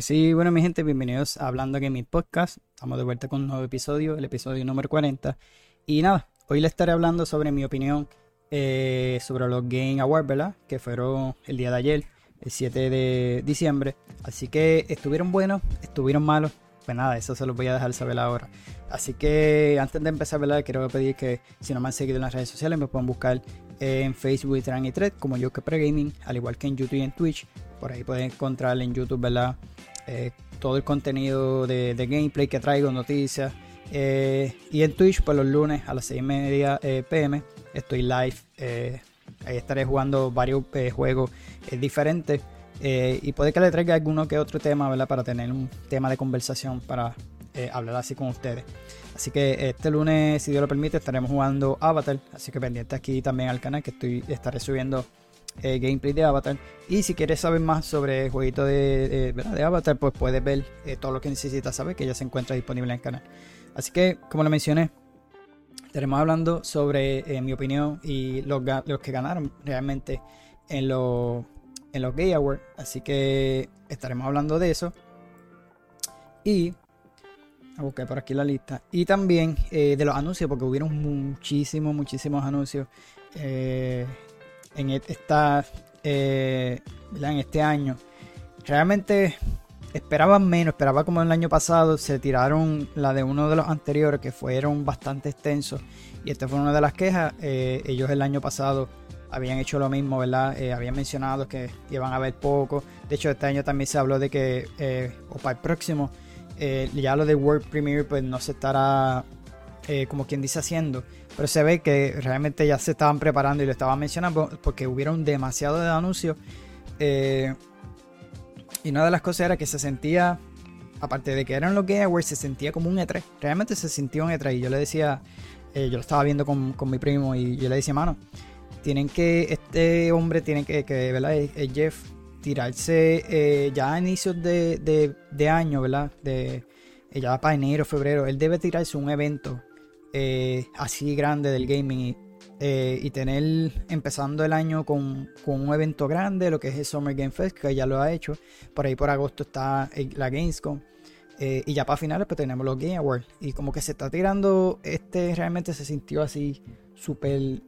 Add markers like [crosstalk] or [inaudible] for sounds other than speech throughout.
Sí, bueno, mi gente, bienvenidos a Hablando Gaming Podcast. Estamos de vuelta con un nuevo episodio, el episodio número 40. Y nada, hoy les estaré hablando sobre mi opinión eh, sobre los Game Awards, ¿verdad? Que fueron el día de ayer, el 7 de diciembre. Así que estuvieron buenos, estuvieron malos. Pues nada, eso se los voy a dejar saber ahora. Así que antes de empezar, ¿verdad? Quiero pedir que si no me han seguido en las redes sociales, me pueden buscar en Facebook, Instagram y Thread como yo que Gaming, al igual que en YouTube y en Twitch. Por ahí pueden encontrar en YouTube, ¿verdad? Eh, todo el contenido de, gameplay que traigo, noticias. Eh, y en Twitch, pues los lunes a las 6 y media eh, pm, estoy live. ahí estaré jugando varios juegos diferentes. y puede que le traiga alguno que otro tema, ¿verdad? Para tener un tema de conversación para hablar así con ustedes. Así que este lunes, si Dios lo permite, estaremos jugando Avatar. Así que pendiente aquí también al canal que estoy, estaré subiendo eh, gameplay de Avatar. Y si quieres saber más sobre el jueguito de, de, Avatar, pues puedes ver eh, todo lo que necesitas saber, que ya se encuentra disponible en el canal. Así que, como lo mencioné, estaremos hablando sobre eh, mi opinión y los, los, que ganaron realmente en, los en los Gay Awards. Así que estaremos hablando de eso. Y buscar por aquí la lista. Y también de los anuncios, porque hubieron muchísimos, muchísimos anuncios en esta eh, en este año. Realmente esperaba menos, esperaba como el año pasado, se tiraron la de uno de los anteriores que fueron bastante extensos y esta fue una de las quejas. Eh, ellos el año pasado habían hecho lo mismo, ¿verdad? Eh, habían mencionado que iban a ver poco. De hecho, este año también se habló de que, o para el próximo, ya lo de World Premiere pues no se estará como quien dice, haciendo. Pero se ve que realmente ya se estaban preparando y lo estaban mencionando porque hubieron demasiado de anuncios. Eh, y una de las cosas era que se sentía, aparte de que eran los Game Awards, se sentía como un E3. Realmente se sintió un E3. Y yo le decía, eh, yo lo estaba viendo con, mi primo y yo le decía, mano, tienen que, este hombre tiene que, que ¿verdad? Es, Jeff, tirarse ya a inicios de, de, de año, ¿verdad? De, ya para enero, febrero, él debe tirarse un evento eh, así grande del gaming eh, y tener empezando el año con, un evento grande, lo que es el Summer Game Fest, que ya lo ha hecho. Por ahí por agosto está la Gamescom. Eh, y ya para finales pues tenemos los Game Awards. Y como que se está tirando, este realmente se sintió así súper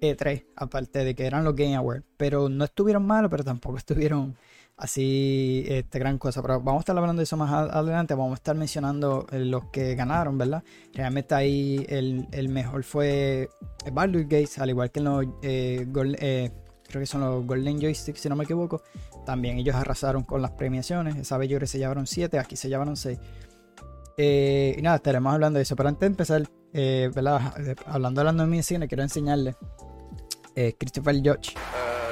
E3, aparte de que eran los Game Awards. Pero no estuvieron malos, pero tampoco [laughs] estuvieron así este, gran cosa. Pero vamos a estar hablando de eso más adelante. Vamos a estar mencionando eh, los que ganaron, ¿verdad? Realmente ahí el, mejor fue Baldur's Gates, al igual que los eh, eh, creo que son los Golden Joysticks, si no me equivoco. También ellos arrasaron con las premiaciones. Esa vez yo creo que se llevaron 7, aquí se llevaron 6. y nada, estaremos hablando de eso. Pero antes de empezar, ¿verdad? Hablando, hablando de mi cine, quiero enseñarles. Christopher Judge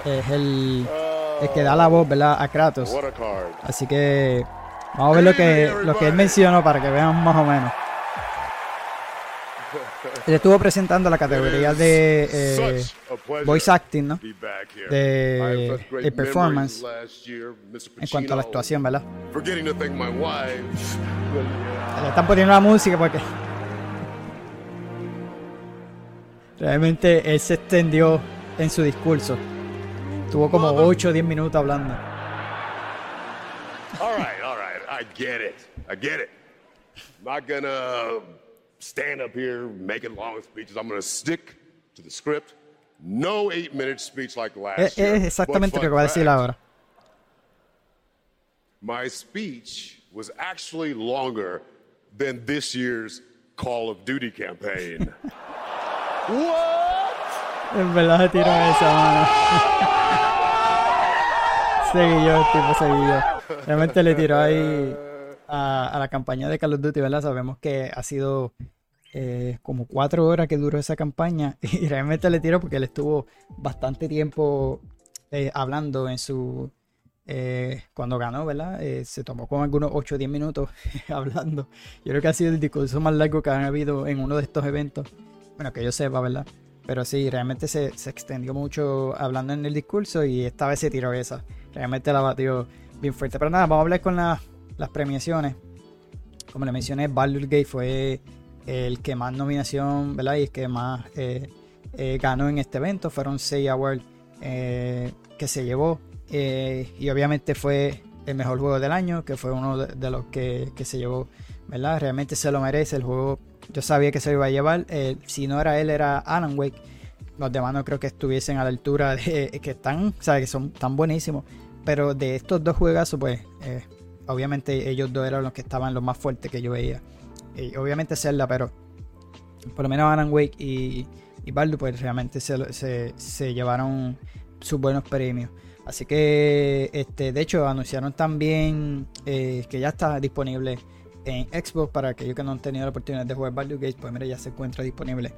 es el es que da la voz, ¿verdad? A Kratos. Así que vamos a ver lo que, lo que él mencionó para que vean más o menos. Él estuvo presentando la categoría de eh, voice acting, ¿no? De, de, performance en cuanto a la actuación, ¿verdad? Le están poniendo la música porque realmente él se extendió en su discurso. Tuvo como 8 o 10 minutos hablando. All right, all right. I get it. I get it. I'm not gonna stand up here making long speeches. I'm gonna stick to the script. No 8 minute speech like last es, year. Es exactamente lo que va a decir ahora. My speech was actually longer than this year's Call of Duty campaign. What? [laughs] En verdad se tiró esa mano. [laughs] Seguido, el tipo. Realmente le tiró ahí a, la campaña de Call of Duty, ¿verdad? Sabemos que ha sido eh, como cuatro horas que duró esa campaña [laughs] y realmente le tiró porque él estuvo bastante tiempo eh, hablando en su... Eh, cuando ganó, ¿verdad? se tomó como algunos 8 o 10 minutos [laughs] hablando. Yo creo que ha sido el discurso más largo que han habido en uno de estos eventos. Bueno, que yo sepa, ¿verdad? Pero sí, realmente se, se, extendió mucho hablando en el discurso y esta vez se tiró esa. Realmente la batió bien fuerte. Pero nada, vamos a hablar con las premiaciones. Como le mencioné, Baldur's Gate fue el que más nominación, ¿verdad? Y el que más eh, eh, ganó en este evento. Fueron seis awards eh, que se llevó. y obviamente fue el mejor juego del año, que fue uno de, los que, se llevó, ¿verdad? Realmente se lo merece el juego. Yo sabía que se lo iba a llevar. si no era él, era Alan Wake. Los demás no creo que estuviesen a la altura de [laughs] que están, o que son tan buenísimos. Pero de estos dos juegos, pues, eh, obviamente ellos dos eran los que estaban los más fuertes que yo veía. Obviamente Zelda, pero por lo menos Alan Wake y, y pues realmente se, se, llevaron sus buenos premios. Así que, este, de hecho, anunciaron también eh, que ya está disponible en Xbox para aquellos que no han tenido la oportunidad de jugar Baldur Gates, pues mira, ya se encuentra disponible.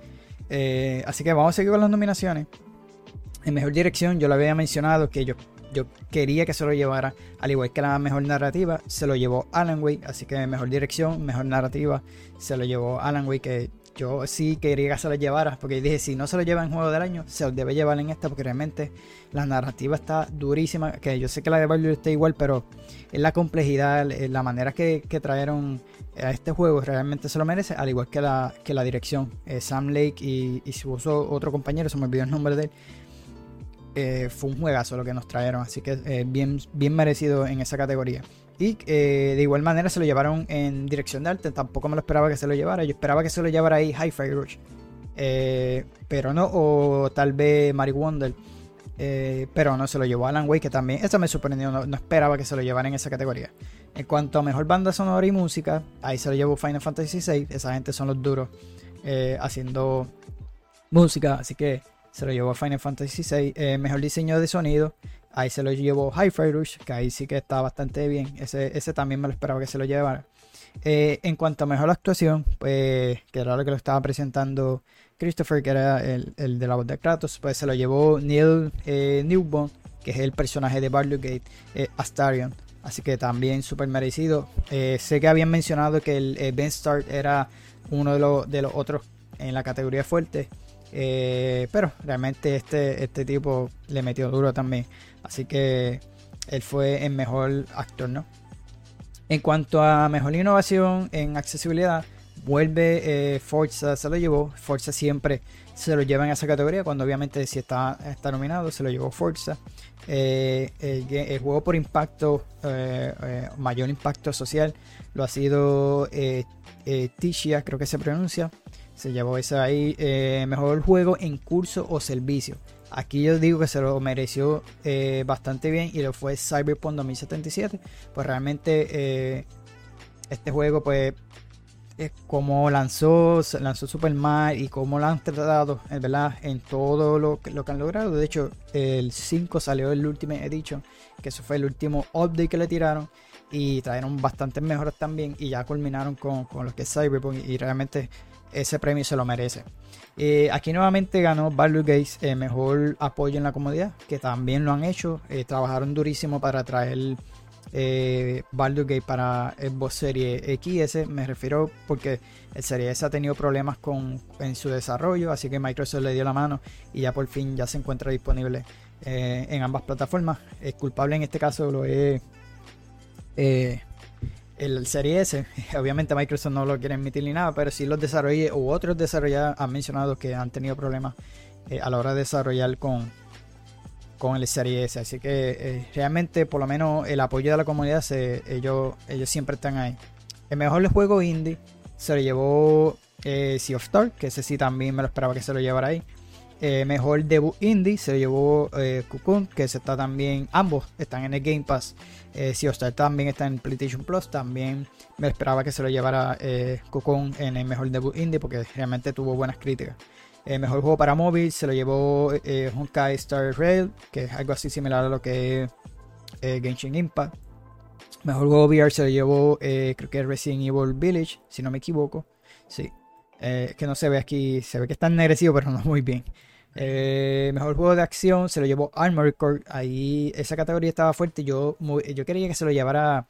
Eh, así que vamos a seguir con las nominaciones. En mejor dirección, yo lo había mencionado que yo yo quería que se lo llevara, al igual que la mejor narrativa, se lo llevó Alan Wake, así que mejor dirección, mejor narrativa, se lo llevó Alan Wake, yo sí quería que se lo llevara, porque dije, si no se lo lleva en Juego del Año, se lo debe llevar en esta, porque realmente la narrativa está durísima, que yo sé que la de Value está igual, pero es la complejidad, la manera que, trajeron a este juego, realmente se lo merece, al igual que la, que la dirección. Eh, Sam Lake y, y su otro compañero, se me olvidó el nombre de él, eh, fue un juegazo lo que nos trajeron, así que eh, bien, bien merecido en esa categoría. Y eh, de igual manera se lo llevaron en dirección de arte, tampoco me lo esperaba que se lo llevara, yo esperaba que se lo llevara ahí Hi-Fi Rush, pero no, o tal vez Mary Wonder, pero no se lo llevó Alan Wake, que también, eso me sorprendió, no, esperaba que se lo llevara en esa categoría. En cuanto a mejor banda sonora y música, ahí se lo llevó Final Fantasy VI, esa gente son los duros haciendo música, así que se lo llevó Final Fantasy VI. Eh, mejor diseño de sonido, ahí se lo llevó Hi-Fi Rush, que ahí sí que está bastante bien. Ese, ese también me lo esperaba que se lo llevara. Eh, en cuanto a mejor actuación, pues que era lo que lo estaba presentando Christopher, que era el, de la voz de Kratos, pues se lo llevó Neil eh, Newborn, que es el personaje de Baldur's Gate, eh, Astarion. Así que también súper merecido. sé que habían mencionado que el Ben Start era uno de los, de los otros en la categoría fuerte. Eh, pero realmente este, este tipo le metió duro también. Así que él fue el mejor actor, ¿no? En cuanto a mejor innovación en accesibilidad, vuelve eh, Forza, se lo llevó. Forza siempre se lo lleva en esa categoría, cuando obviamente si está, está nominado, se lo llevó Forza. Eh, el, juego por impacto, mayor impacto social, lo ha sido Ticia, creo que se pronuncia. Se llevó ese ahí. Eh, mejor juego en curso o servicio. Aquí yo digo que se lo mereció eh, bastante bien y lo fue Cyberpunk 2077. Pues realmente eh, este juego pues como lanzó, lanzó Superman y cómo lo han tratado, ¿verdad? En todo lo, lo, que han logrado. De hecho, el 5 salió el Ultimate Edition, que eso fue el último update que le tiraron. Y trajeron bastantes mejoras también. Y ya culminaron con, con lo que es Cyberpunk. Y realmente ese premio se lo merece. Eh, aquí nuevamente ganó Baldur Gates eh, mejor apoyo en la comunidad, que también lo han hecho. Eh, trabajaron durísimo para traer eh, Baldur Gates para Xbox Serie XS. Me refiero porque el Serie S ha tenido problemas con, en su desarrollo, así que Microsoft le dio la mano y ya por fin ya se encuentra disponible en ambas plataformas. El culpable en este caso lo es el Serie S, [laughs] obviamente Microsoft no lo quiere emitir ni nada, pero sí los desarrolladores u otros desarrolladores han mencionado que han tenido problemas eh, a la hora de desarrollar con, con el Serie S. Así que eh, realmente, por lo menos, el apoyo de la comunidad, ellos, ellos siempre están ahí. El mejor juego indie se lo llevó eh, Sea of Star, que ese sí también me lo esperaba que se lo llevara ahí. Mejor debut indie se lo llevó Cocoon, que se está también, ambos están en el Game Pass. Eh, si Star también está en PlayStation Plus, también me esperaba que se lo llevara eh, en el mejor debut indie porque realmente tuvo buenas críticas. El mejor juego para móvil se lo llevó eh, Honkai Star Rail, que es algo así similar a lo que es eh, Genshin Impact. Mejor juego VR se lo llevó, eh, creo que es Resident Evil Village, si no me equivoco. Sí, que no se ve aquí, se ve que está ennegrecido, pero no muy bien. Eh, mejor juego de acción se lo llevó Armored Core. Ahí esa categoría estaba fuerte. Yo, yo quería que se lo llevara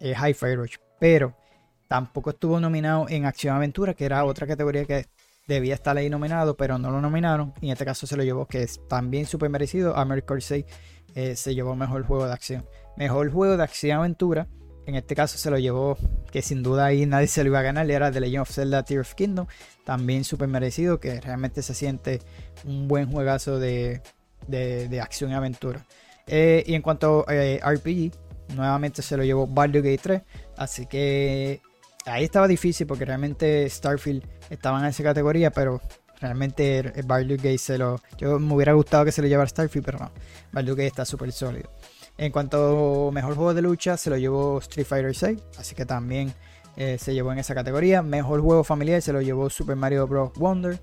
eh, High Fire pero tampoco estuvo nominado en Acción Aventura, que era otra categoría que debía estar ahí nominado, pero no lo nominaron. Y en este caso se lo llevó, que es también súper merecido. Armored Core 6 eh, se llevó mejor juego de acción. Mejor juego de acción aventura en este caso se lo llevó, que sin duda ahí nadie se lo iba a ganar, era The Legend of Zelda Tear of Kingdom, también súper merecido, que realmente se siente un buen juegazo de, acción y aventura. Eh, y en cuanto a eh, RPG, nuevamente se lo llevó Baldur's Gate 3. Así que ahí estaba difícil porque realmente Starfield estaba en esa categoría, pero realmente Baldur's Gate se lo... Yo me hubiera gustado que se lo llevara Starfield, pero no. Baldur's Gate está súper sólido. En cuanto a mejor juego de lucha, se lo llevó Street Fighter 6, así que también eh, se llevó en esa categoría. Mejor juego familiar se lo llevó Super Mario Bros. Wonder.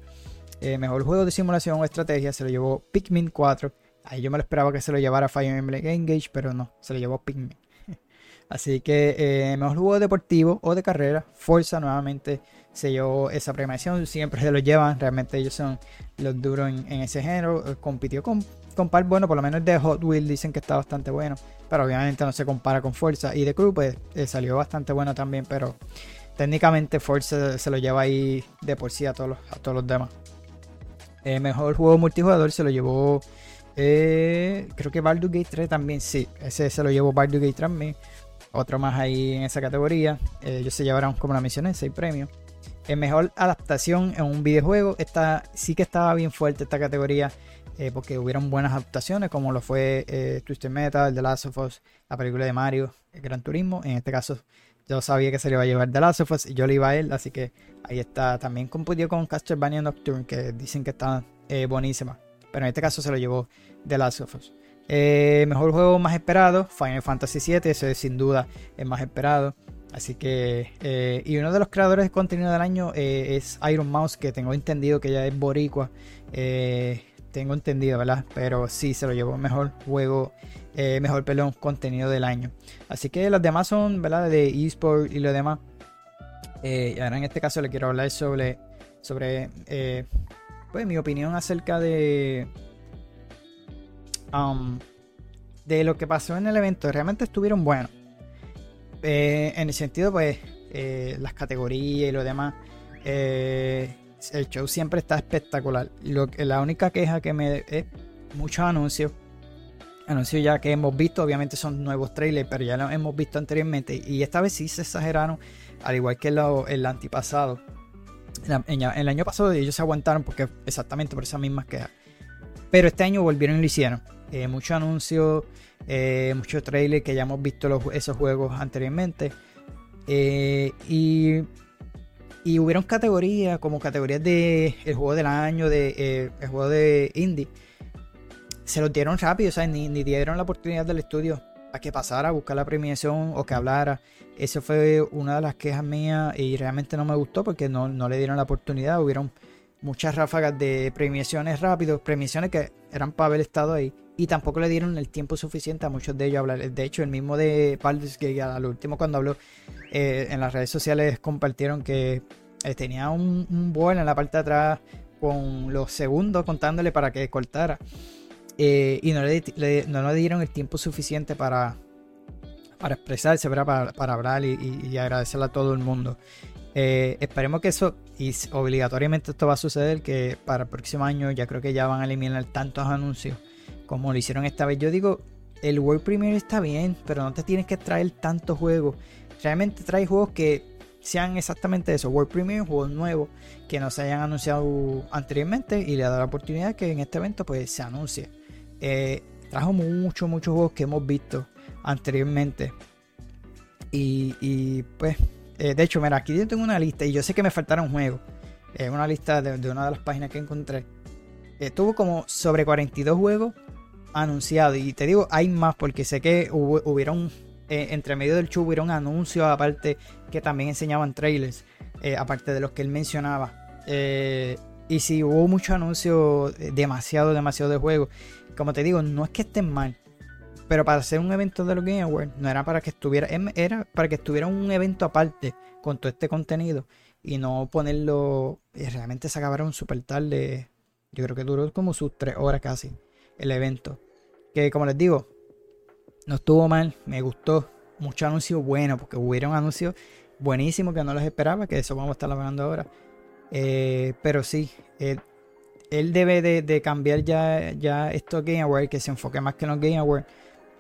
Eh, mejor juego de simulación o estrategia se lo llevó Pikmin 4. Ahí yo me lo esperaba que se lo llevara Fire Emblem Engage, pero no, se lo llevó Pikmin. [laughs] Así que eh, mejor juego deportivo o de carrera, Forza nuevamente se llevó esa premiación, siempre se lo llevan, realmente ellos son los duros en, ese género, compitió con con par bueno, por lo menos de Hot Wheels dicen que está bastante bueno, pero obviamente no se compara con Forza. Y de Crew pues eh, salió bastante bueno también, pero técnicamente Forza se lo lleva ahí de por sí a todos los, a todos los demás. Eh, mejor juego multijugador se lo llevó, eh, creo que Baldur's Gate 3 también, sí, ese se lo llevó Baldur's Gate 3 Otro más ahí en esa categoría. ellos se llevaron, como la mencioné, 6 premios. El mejor adaptación en un videojuego. Esta, sí que estaba bien fuerte esta categoría. Eh, porque hubieron buenas adaptaciones como lo fue eh, Twisted Metal, The Last of Us, la película de Mario, el Gran Turismo. En este caso yo sabía que se le iba a llevar The Last of Us y yo le iba a él, así que ahí está. También compitió con Castlevania Nocturne, que dicen que está eh, buenísima, pero en este caso se lo llevó The Last of Us. mejor juego más esperado, Final Fantasy VII, ese sin duda es más esperado. Así que, y uno de los creadores de contenido del año es Iron Mouse, que tengo entendido que ya es boricua. Eh, tengo entendido, ¿verdad? Pero sí se lo llevó mejor juego, eh, mejor pelón contenido del año. Así que los demás son, ¿verdad? De eSport y lo demás. Eh, y ahora en este caso le quiero hablar sobre, sobre eh, pues mi opinión acerca de, um, de lo que pasó en el evento. Realmente estuvieron buenos. en el sentido, pues, las categorías y lo demás el show siempre está espectacular. Lo, la única queja que me es muchos anuncios. Anuncios ya que hemos visto, obviamente son nuevos trailers, pero ya los hemos visto anteriormente. Y esta vez sí se exageraron, al igual que el antipasado. el año pasado ellos se aguantaron porque exactamente por esas mismas quejas. Pero este año volvieron y lo hicieron. Eh, muchos anuncios, eh, muchos trailers que ya hemos visto esos juegos anteriormente. Eh, y y hubieron categorías como categorías de el juego del año, de eh, el juego de indie. Se los dieron rápido, o sea, ni, dieron la oportunidad del estudio a que pasara a buscar la premiación o que hablara. Eso fue una de las quejas mías y realmente no me gustó porque no, no le dieron la oportunidad. Hubieron muchas ráfagas de premiaciones rápidos, premiaciones que eran para haber estado ahí y tampoco le dieron el tiempo suficiente a muchos de ellos a hablar. De hecho, el mismo de Baldur's que al último cuando habló eh, en las redes sociales compartieron que eh, tenía un, un en la parte de atrás con los segundos contándole para que cortara. Eh, y no le, no le dieron el tiempo suficiente para, para expresarse, Para, para hablar y, agradecerle a todo el mundo. esperemos que eso, y obligatoriamente esto va a suceder, que para el próximo año ya creo que ya van a eliminar tantos anuncios como lo hicieron esta vez. Yo digo, el World Premiere está bien, pero no te tienes que traer tantos juegos. Realmente trae juegos que sean exactamente eso, World Premiere, juegos nuevos que no se hayan anunciado anteriormente y le da la oportunidad que en este evento pues se anuncie. Eh, trajo muchos, muchos juegos que hemos visto anteriormente. Y, pues, eh, de hecho, mira, aquí yo tengo una lista y yo sé que me faltaron juegos. Es una lista de, una de las páginas que encontré. Tuvo como sobre 42 juegos anunciado. Y te digo, hay más porque sé que hubo, hubieron, eh, entre medio del show, hubieron anuncios aparte que también enseñaban trailers, eh, aparte de los que él mencionaba. Eh, y si hubo muchos anuncios, demasiado, demasiado de juegos. Como te digo, no es que estén mal. Pero para hacer un evento de los Game Awards, no era para que estuviera, em, era para que estuviera un evento aparte con todo este contenido y no ponerlo. Y realmente se acabaron súper tarde. Yo creo que duró como sus tres horas casi el evento. Que como les digo, no estuvo mal, me gustó. Mucho anuncio bueno, porque hubieron anuncios buenísimos que no los esperaba, que eso vamos a estar hablando ahora. Eh, pero sí, él, debe de, cambiar ya, ya esto Game Award, que se enfoque más que en los Game Awards,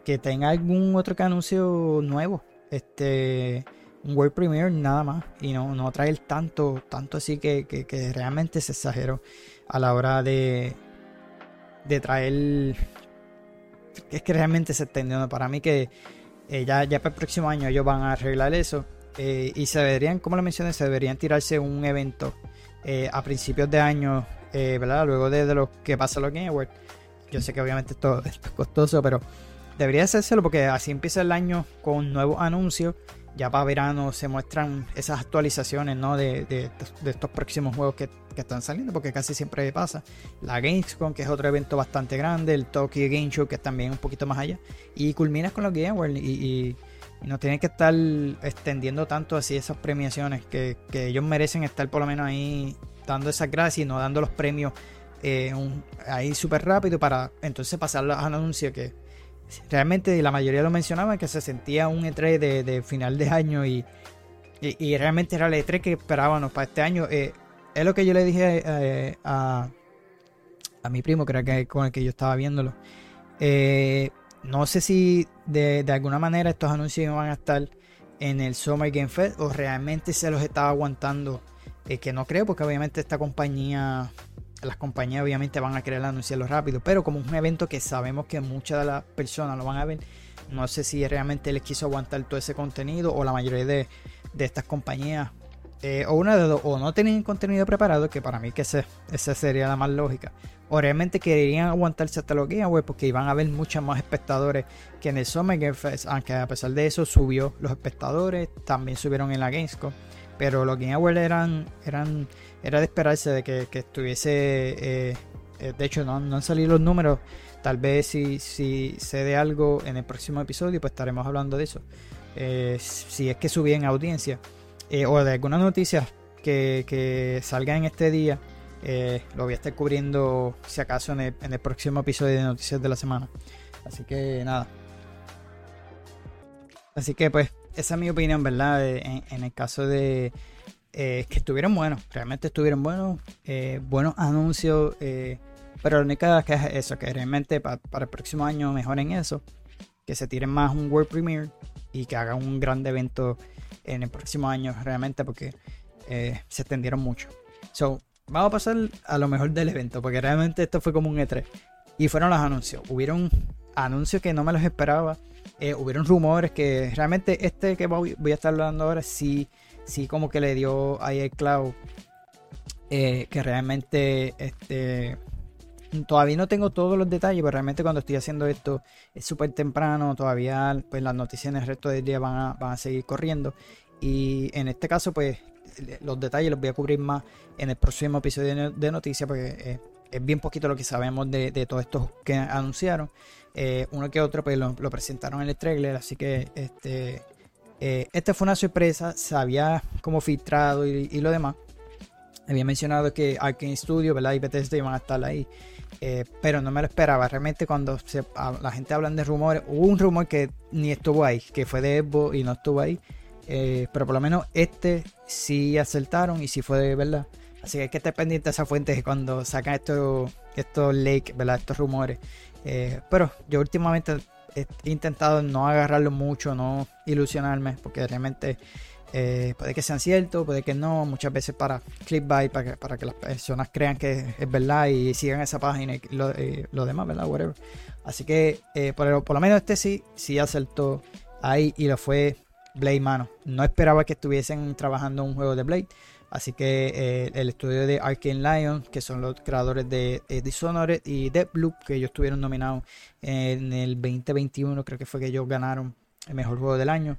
que tenga algún otro que anuncio nuevo. Este un World Premiere nada más y no, no traer tanto, tanto así que, que realmente se exageró a la hora de, de traer. Es que realmente se extendió. Para mí que Eh, ya, ya para el próximo año ellos van a arreglar eso. Eh, y se deberían, como lo mencioné, se deberían tirarse un evento a principios de año, ¿verdad? Luego de, lo que pasa los Game Awards. Yo sé que obviamente esto, esto [laughs] es costoso, pero debería hacérselo porque así empieza el año con nuevos anuncios ya para verano se muestran esas actualizaciones ¿no? de, estos próximos juegos que, están saliendo, porque casi siempre pasa. La Gamescom, que es otro evento bastante grande, el Tokyo Game Show, que es también un poquito más allá, y culminas con los Game Awards y, no tienen que estar extendiendo tanto así esas premiaciones, que, ellos merecen estar por lo menos ahí dando esas gracias y no dando los premios eh, ahí súper rápido para entonces pasar los anuncios que realmente la mayoría lo mencionaba que se sentía un E3 de, final de año y, realmente era el E3 que esperábamos para este año. Eh, es lo que yo le dije eh, a, a mi primo, creo que con el que yo estaba viéndolo. Eh, no sé si de, de, alguna manera estos anuncios van a estar en el Summer Game Fest o realmente se los estaba aguantando. que no creo, porque obviamente esta compañía las compañías obviamente van a querer anunciarlo rápido, pero como es un evento que sabemos que muchas de las personas lo van a ver, no sé si realmente les quiso aguantar todo ese contenido o la mayoría de, estas compañías, eh, o una de dos, o no tenían contenido preparado, que para mí que esa sería la más lógica, o realmente querían aguantarse hasta los Game Awards porque iban a haber muchos más espectadores que en el Summer Game aunque a pesar de eso subió los espectadores, también subieron en la Gamescom, pero los Game Awards eran, eran era de esperarse de que, estuviese. Eh, eh, de hecho, no, han salido los números. Tal vez si, si sé de algo en el próximo episodio, pues estaremos hablando de eso. Eh, si es que subí en audiencia. o de algunas noticias que, que salgan en este día. lo voy a estar cubriendo, si acaso, en el próximo episodio de Noticias de la Semana. Así que nada. Así que pues, esa es mi opinión, ¿verdad? en el caso de, eh, que estuvieron buenos, realmente estuvieron buenos, eh, buenos anuncios, eh, pero la única que es eso, que realmente para, el próximo año mejoren eso, que se tiren más un World Premiere y que hagan un gran evento en el próximo año realmente porque se extendieron mucho. So, vamos a pasar a lo mejor del evento, porque realmente esto fue como un E3. Y fueron los anuncios. Hubieron anuncios que no me los esperaba. hubieron rumores que realmente este que voy, a estar hablando ahora sí sí como que le dio el clavo. Eh, que realmente este todavía no tengo todos los detalles, pero realmente cuando estoy haciendo esto es súper temprano, todavía pues las noticias en el resto del día van a, van a seguir corriendo. Y en este caso, pues los detalles los voy a cubrir más en el próximo episodio de noticias, porque eh, es bien poquito lo que sabemos de, de todos estos que anunciaron. Eh, uno que otro, pues lo, lo, presentaron en el trailer, así que este eh, esta fue una sorpresa, se había como filtrado y, lo demás. Había mencionado que Arkane Studio ¿verdad? y Bethesda iban a estar ahí, eh, pero no me lo esperaba. Realmente cuando la gente habla de rumores, hubo un rumor que ni estuvo ahí, que fue de Evo y no estuvo ahí. Eh, pero por lo menos este sí acertaron y sí fue de verdad. Así que hay que estar pendiente de esa fuente cuando sacan estos, estos leaks, ¿verdad? estos rumores. pero yo últimamente he intentado no agarrarlo mucho, no ilusionarme, porque realmente eh, puede que sean ciertos, puede que no, muchas veces para clickbait, para que, para que las personas crean que es verdad y sigan esa página y lo, eh, demás, ¿verdad? Whatever. Así que eh, por, por, lo menos este sí, sí acertó ahí y lo fue Blade Mano. No esperaba que estuviesen trabajando un juego de Blade. Así que eh, el estudio de Arkane Lion, que son los creadores de Dishonored y Deathloop, que ellos estuvieron nominados en el 2021, creo que fue que ellos ganaron el mejor juego del año.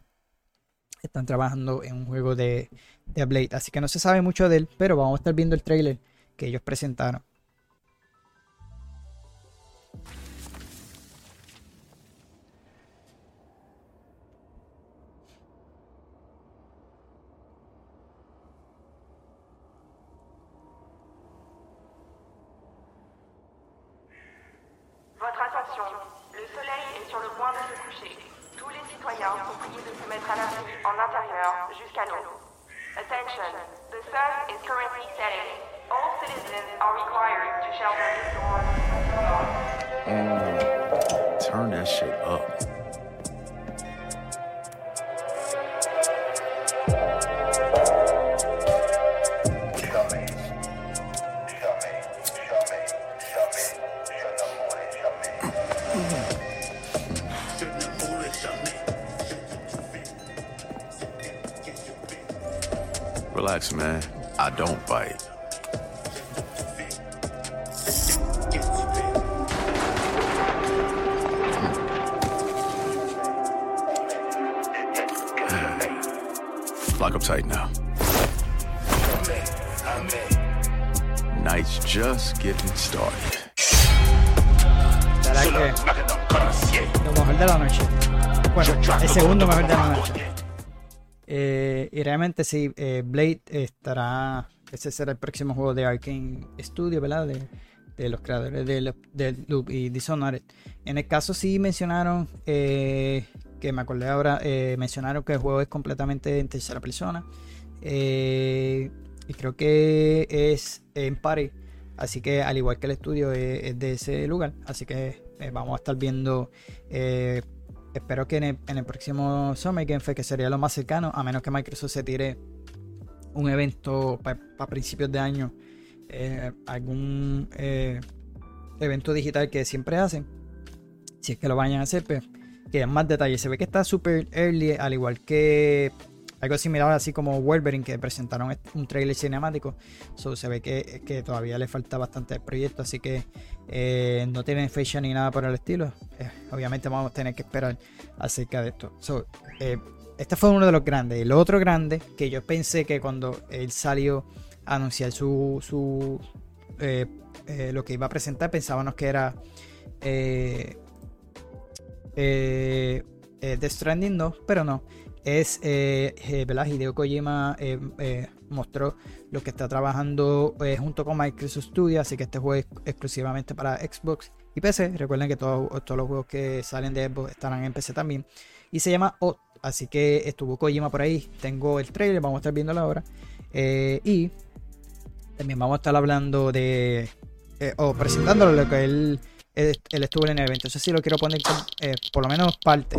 Están trabajando en un juego de, de Blade. Así que no se sabe mucho de él, pero vamos a estar viendo el trailer que ellos presentaron. Attention, the sun is currently setting. All citizens are required to shelter indoors. Mm. Turn that shit up. Getting started. ¿Será que lo mejor de la noche? Bueno, el segundo mejor de la noche. Eh, y realmente sí, eh, Blade estará. Ese será el próximo juego de Arkane Studio, ¿verdad? De, de los creadores de, de, Loop y Dishonored. En el caso sí mencionaron, eh, que me acordé ahora, eh, mencionaron que el juego es completamente en tercera persona. Eh, y creo que es en Paris. Así que al igual que el estudio es, de ese lugar. Así que vamos a estar viendo espero que en el, próximo Summer Game Fest, que sería lo más cercano, a menos que Microsoft se tire un evento para principios de año, eh, algún eh, evento digital que siempre hacen, si es que lo vayan a hacer, pues que más detalles. Se ve que está super early, al igual que algo similar así como Wolverine que presentaron un trailer cinemático. se ve que, todavía le falta bastante al proyecto, así que eh, no tienen fecha ni nada por el estilo. Eh, obviamente vamos a tener que esperar acerca de esto. Eh, este fue uno de los grandes. El otro grande que yo pensé que cuando él salió a anunciar su, su lo que iba a presentar, pensábamos que era The Stranding 2, pero no es, eh, eh, ¿verdad? Hideo Kojima eh, eh, mostró lo que está trabajando junto con Microsoft Studio, así que este juego es exclusivamente para Xbox y PC. Recuerden que todos, todos los juegos que salen de Xbox estarán en PC también. Y se llama OT, así que estuvo Kojima por ahí. Tengo el trailer, vamos a estar viéndolo ahora. y también vamos a estar hablando de, o presentándolo lo que él, él, estuvo en el evento. Eso sí lo quiero poner por lo menos parte.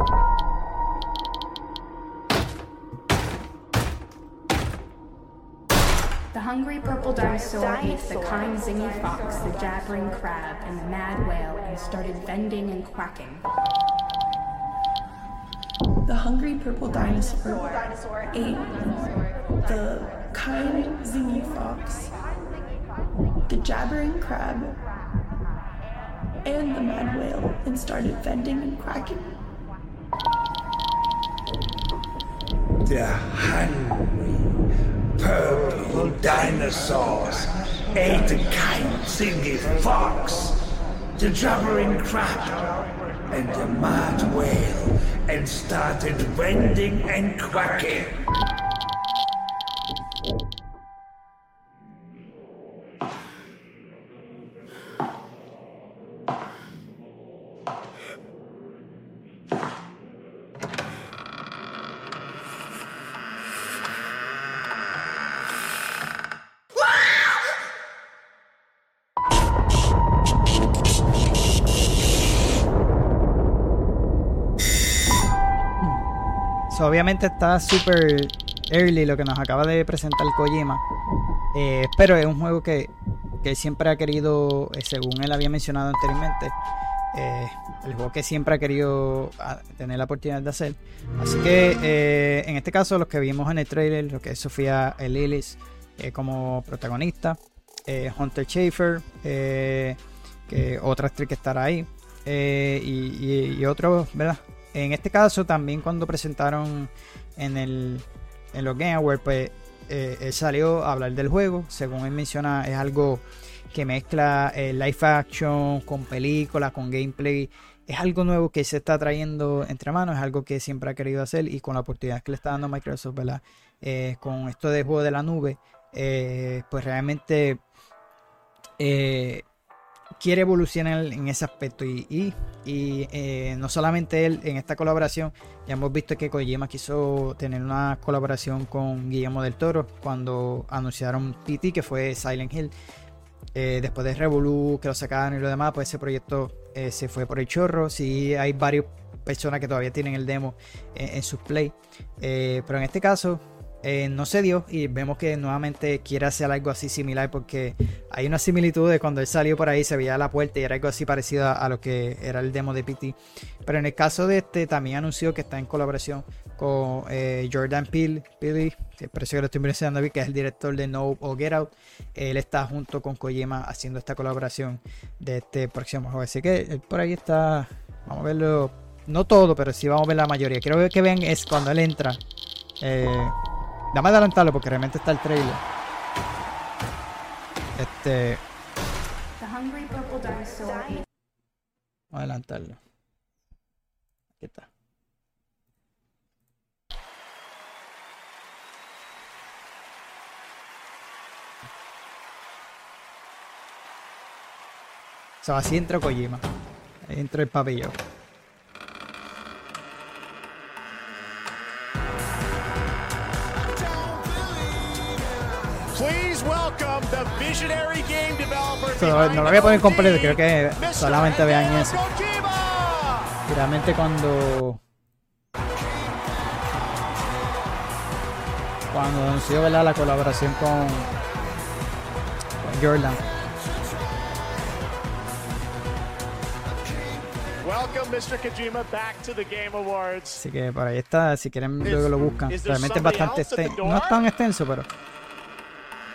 Hungry purple dinosaur ate the kind zingy fox, the jabbering crab, and the mad whale and started bending and quacking. The hungry purple dinosaur ate the kind zingy fox, the jabbering crab, and the mad whale and started bending and quacking. The hungry purple dinosaurs ate the kind thingy fox, the jabbering crab, and the mad whale, and started bending and quacking. Está súper early lo que nos acaba de presentar Kojima. Eh, pero es un juego que, que siempre ha querido, eh, según él había mencionado anteriormente, eh, el juego que siempre ha querido ah, tener la oportunidad de hacer. Así que en este caso, los que vimos en el trailer, lo que es Sofía Lillis como protagonista, Hunter Schaefer, que otra actriz que estará ahí, y, y otros, ¿verdad? En este caso, también cuando presentaron en, el, en los Game Awards, pues eh, él salió a hablar del juego. Según él menciona, es algo que mezcla eh, live action con película, con gameplay. Es algo nuevo que se está trayendo entre manos, es algo que siempre ha querido hacer y con la oportunidad que le está dando Microsoft, ¿verdad? Eh, con esto de juego de la nube, pues realmente quiere evolucionar en ese aspecto y, eh, no solamente él en esta colaboración, ya hemos visto que Kojima quiso tener una colaboración con Guillermo del Toro cuando anunciaron PT que fue Silent Hill. Eh, después de Revolu, que lo sacaron y lo demás, pues ese proyecto eh, se fue por el chorro. Sí, hay varias personas que todavía tienen el demo en sus play. pero en este caso, eh, no se dio y vemos que nuevamente quiere hacer algo así similar porque hay una similitud de cuando él salió por ahí se veía la puerta y era algo así parecido a, lo que era el demo de PT. Pero en el caso de este también anunció que está en colaboración con eh, Jordan Peele, Peele que parece que lo estoy mencionando que es el director de No o Get Out. Él está junto con Kojima haciendo esta colaboración de este próximo juego. Así que por ahí está, vamos a verlo, no todo, pero sí vamos a ver la mayoría. Quiero que vean es cuando él entra. Eh, Dame adelantarlo porque realmente está el trailer. Este. Vamos a adelantarlo. Aquí está. O sea, así entra Kojima. Ahí entra el pabellón. No, lo voy a poner completo, creo que solamente vean eso. Realmente cuando. Cuando anunció ¿verdad? la colaboración con, con Jordan. Así que por ahí está, si quieren luego lo buscan. Realmente es bastante no es tan extenso, pero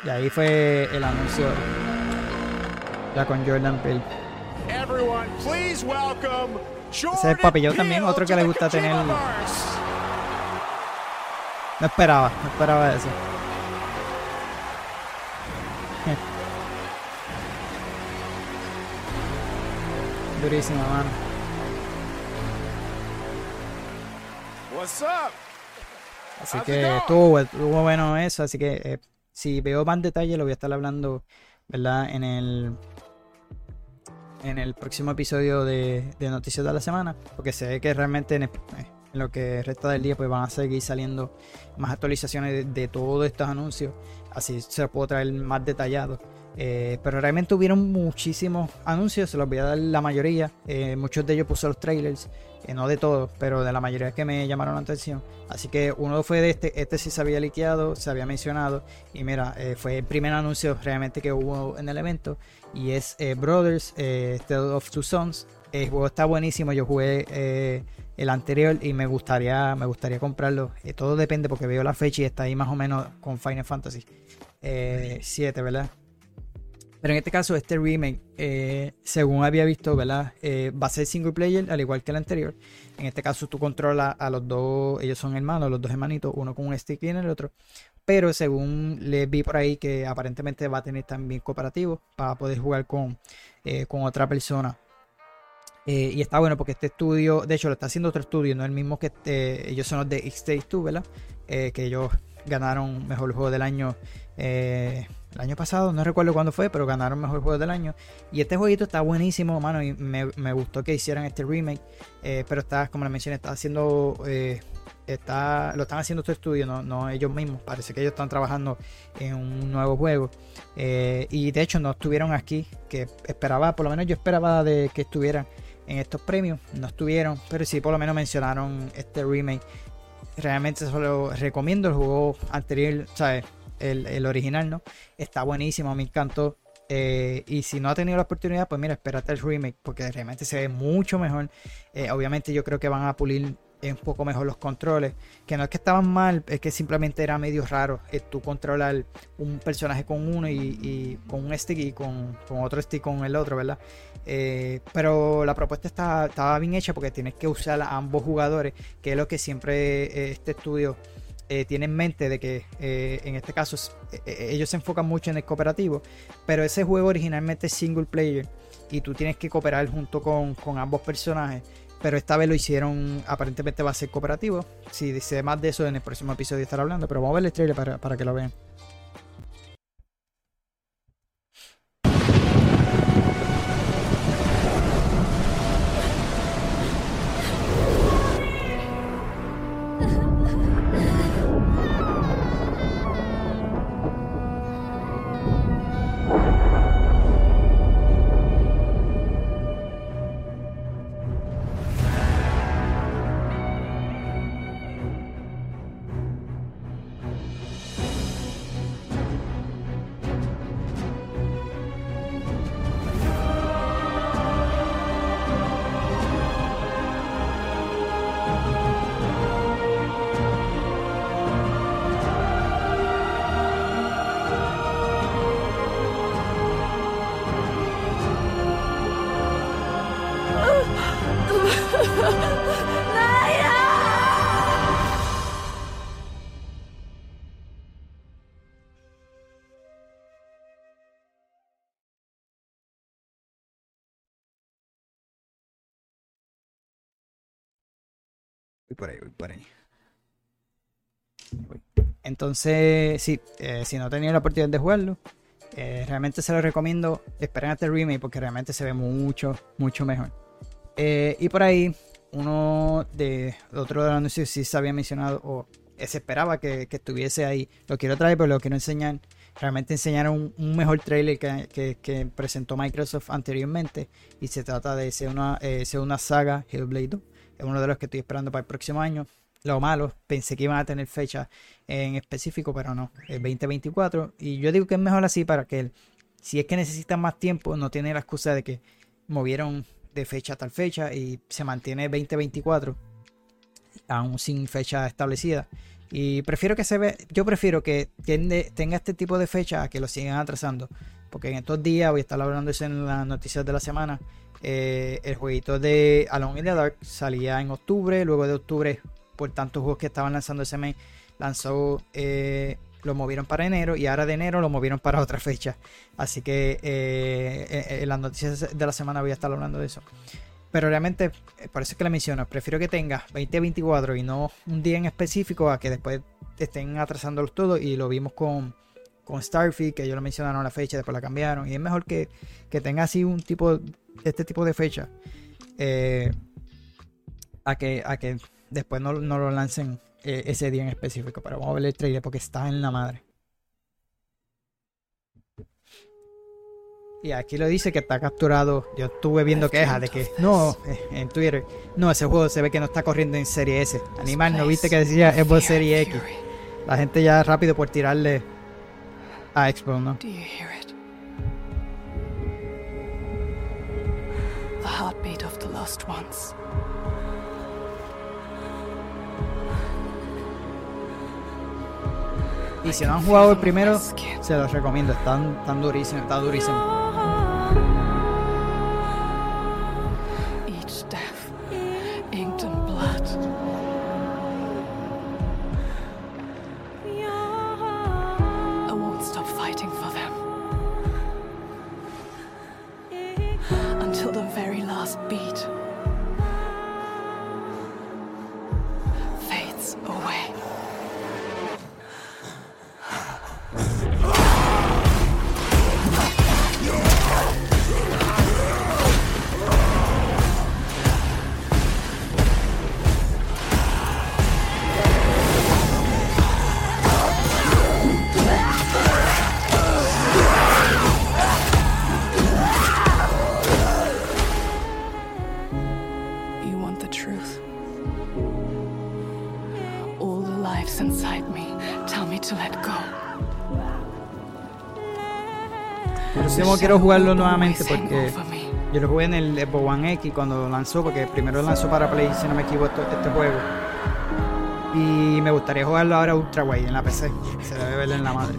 y ahí fue el anuncio ya con Jordan Peele. Ese es papillón también, otro que le gusta tener. No esperaba, no esperaba eso. [laughs] Durísima, mano. Así que estuvo, estuvo bueno eso, así que eh, si veo más detalle lo voy a estar hablando, ¿verdad? En el en el próximo episodio de, Noticias de la Semana, porque ve que realmente en, lo que resta del día pues van a seguir saliendo más actualizaciones de, todos estos anuncios, así se los puedo traer más detallado. Eh, pero realmente hubieron muchísimos anuncios, se los voy a dar la mayoría. Eh, muchos de ellos puse los trailers, eh, no de todos, pero de la mayoría que me llamaron la atención. Así que uno fue de este, este sí se había liqueado, se había mencionado. Y mira, fue el primer anuncio realmente que hubo en el evento. Y es Brothers, Tale of Two Sons. El juego está buenísimo, yo jugué el anterior y me gustaría, me gustaría comprarlo. todo depende porque veo la fecha y está ahí más o menos con Final Fantasy 7, ¿verdad? Pero en este caso, este remake, eh, según había visto, ¿verdad? Eh, va a ser single player, al igual que el anterior. En este caso, tú controlas a los dos, ellos son hermanos, los dos hermanitos, uno con un stick y en el otro. Pero según le vi por ahí que aparentemente va a tener también cooperativo para poder jugar con, eh, con otra persona. y está bueno porque este estudio, de hecho lo está haciendo otro estudio, no el mismo que este, ellos son los de X-Take ¿verdad? que ellos ganaron mejor juego del año el año pasado, no recuerdo cuándo fue, pero ganaron mejor juego del año. Y este jueguito está buenísimo, mano, y me, gustó que hicieran este remake. Eh, pero está, como le mencioné, está haciendo. Eh, está, lo están haciendo tu estudio, no, ellos mismos. Parece que ellos están trabajando en un nuevo juego. Eh, y de hecho no estuvieron aquí, que esperaba, por lo menos yo esperaba de que estuvieran en estos premios. No estuvieron, pero sí por lo menos mencionaron este remake. Realmente solo recomiendo el juego anterior, ¿sabes? El, original, ¿no? Está buenísimo, me encantó. Eh, y si no ha tenido la oportunidad, pues mira, espérate el remake, porque realmente se ve mucho mejor. Eh, obviamente yo creo que van a pulir un poco mejor los controles. Que no es que estaban mal, es que simplemente era medio raro eh, tú controlar un personaje con uno y, con un stick y con, otro stick con el otro, ¿verdad? pero la propuesta está, estaba bien hecha porque tienes que usar a ambos jugadores, que es lo que siempre este estudio eh, tiene en mente de que eh, en este caso eh, ellos se enfocan mucho en el cooperativo, pero ese juego originalmente es single player y tú tienes que cooperar junto con, ambos personajes. Pero esta vez lo hicieron, aparentemente va a ser cooperativo. Si dice más de eso en el próximo episodio estar hablando, pero vamos a ver el trailer para, para que lo vean. Por ahí, por ahí. Entonces, sí, eh, si no tenido la oportunidad de jugarlo, eh, realmente se lo recomiendo. Esperen hasta el remake porque realmente se ve mucho, mucho mejor. Eh, y por ahí, uno de otro de los anuncios sí se había mencionado o se esperaba que, estuviese ahí. Lo quiero traer, pero lo quiero enseñar. Realmente enseñaron un, mejor trailer que presentó Microsoft anteriormente. Y se trata de ser una, eh, ser una saga Hellblade 2. Es uno de los que estoy esperando para el próximo año. Lo malo, pensé que iban a tener fecha en específico, pero no, el 2024. Y yo digo que es mejor así para que el- si es que necesitan más tiempo, no tienen la excusa de que movieron de fecha a tal fecha y se mantiene 2024, aún sin fecha establecida. Y prefiero que se ve, yo prefiero que tenga este tipo de fecha a que lo sigan atrasando. Porque en estos días, voy a estar hablando eso en las noticias de la semana. Eh, el jueguito de Alone in the Dark salía en octubre, luego de octubre, por tantos juegos que estaban lanzando ese mes, lanzó, eh, lo movieron para enero y ahora de enero lo movieron para otra fecha. Así que eh, eh, en las noticias de la semana voy a estar hablando de eso. Pero realmente, es que le menciono, prefiero que tenga 2024 y no un día en específico a que después estén atrasándolos todos y lo vimos con, con Starfield, que ellos lo mencionaron la fecha, después la cambiaron. Y es mejor que, que tenga así un tipo, este tipo de fecha, eh, a, que, a que después no, no lo lancen eh, ese día en específico. Pero vamos a ver el trailer porque está en la madre. Y aquí lo dice que está capturado. Yo estuve viendo quejas de que no, eh, en Twitter, no, ese juego se ve que no está corriendo en Serie S. Animal, ¿no viste que decía Xbox Serie X? La gente ya rápido por tirarle a Xbox, ¿no? The heartbeat of the lost ones. Y si no han jugado el primero, se los recomiendo. Están, están durísimos, está durísimo. be. Quiero jugarlo nuevamente porque yo lo jugué en el Xbox One X cuando lanzó, porque primero lanzó para Play, si no me equivoco, este, este juego. Y me gustaría jugarlo ahora Ultra Wide en la PC. Se debe ver en la madre.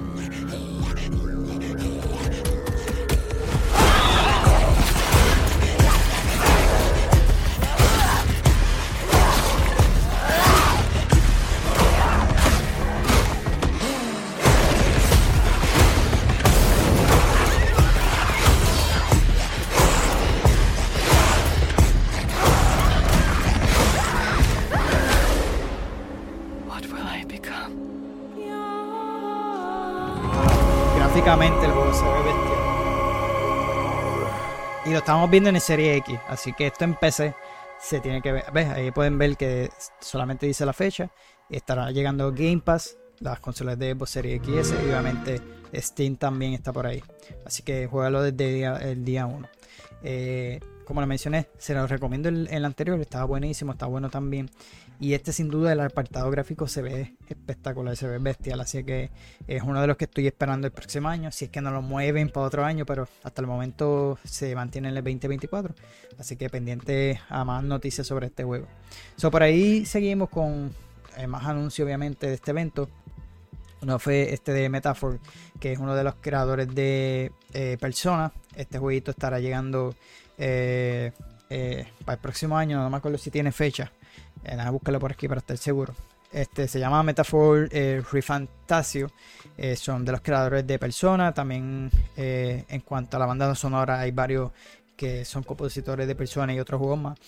Estamos viendo en Serie X, así que esto en PC se tiene que ver. ¿Ves? Ahí pueden ver que solamente dice la fecha. Estará llegando Game Pass, las consolas de Xbox Series X y obviamente Steam también está por ahí. Así que juégalo desde el día 1. como lo mencioné, se lo recomiendo el, el anterior, estaba buenísimo, está bueno también. Y este sin duda el apartado gráfico se ve espectacular, se ve bestial, así que es uno de los que estoy esperando el próximo año, si es que no lo mueven para otro año, pero hasta el momento se mantiene en el 2024, así que pendiente a más noticias sobre este juego. So, por ahí seguimos con eh, más anuncios obviamente de este evento. Uno fue este de Metaphor, que es uno de los creadores de eh, Persona. Este jueguito estará llegando eh, para el próximo año, no me acuerdo si tiene fecha. Eh, búscalo por aquí para estar seguro. Este se llama Metaphor eh, Refantasio. Eh, son de los creadores de Persona. También eh, en cuanto a la banda sonora, hay varios que son compositores de Persona y otros juegos más.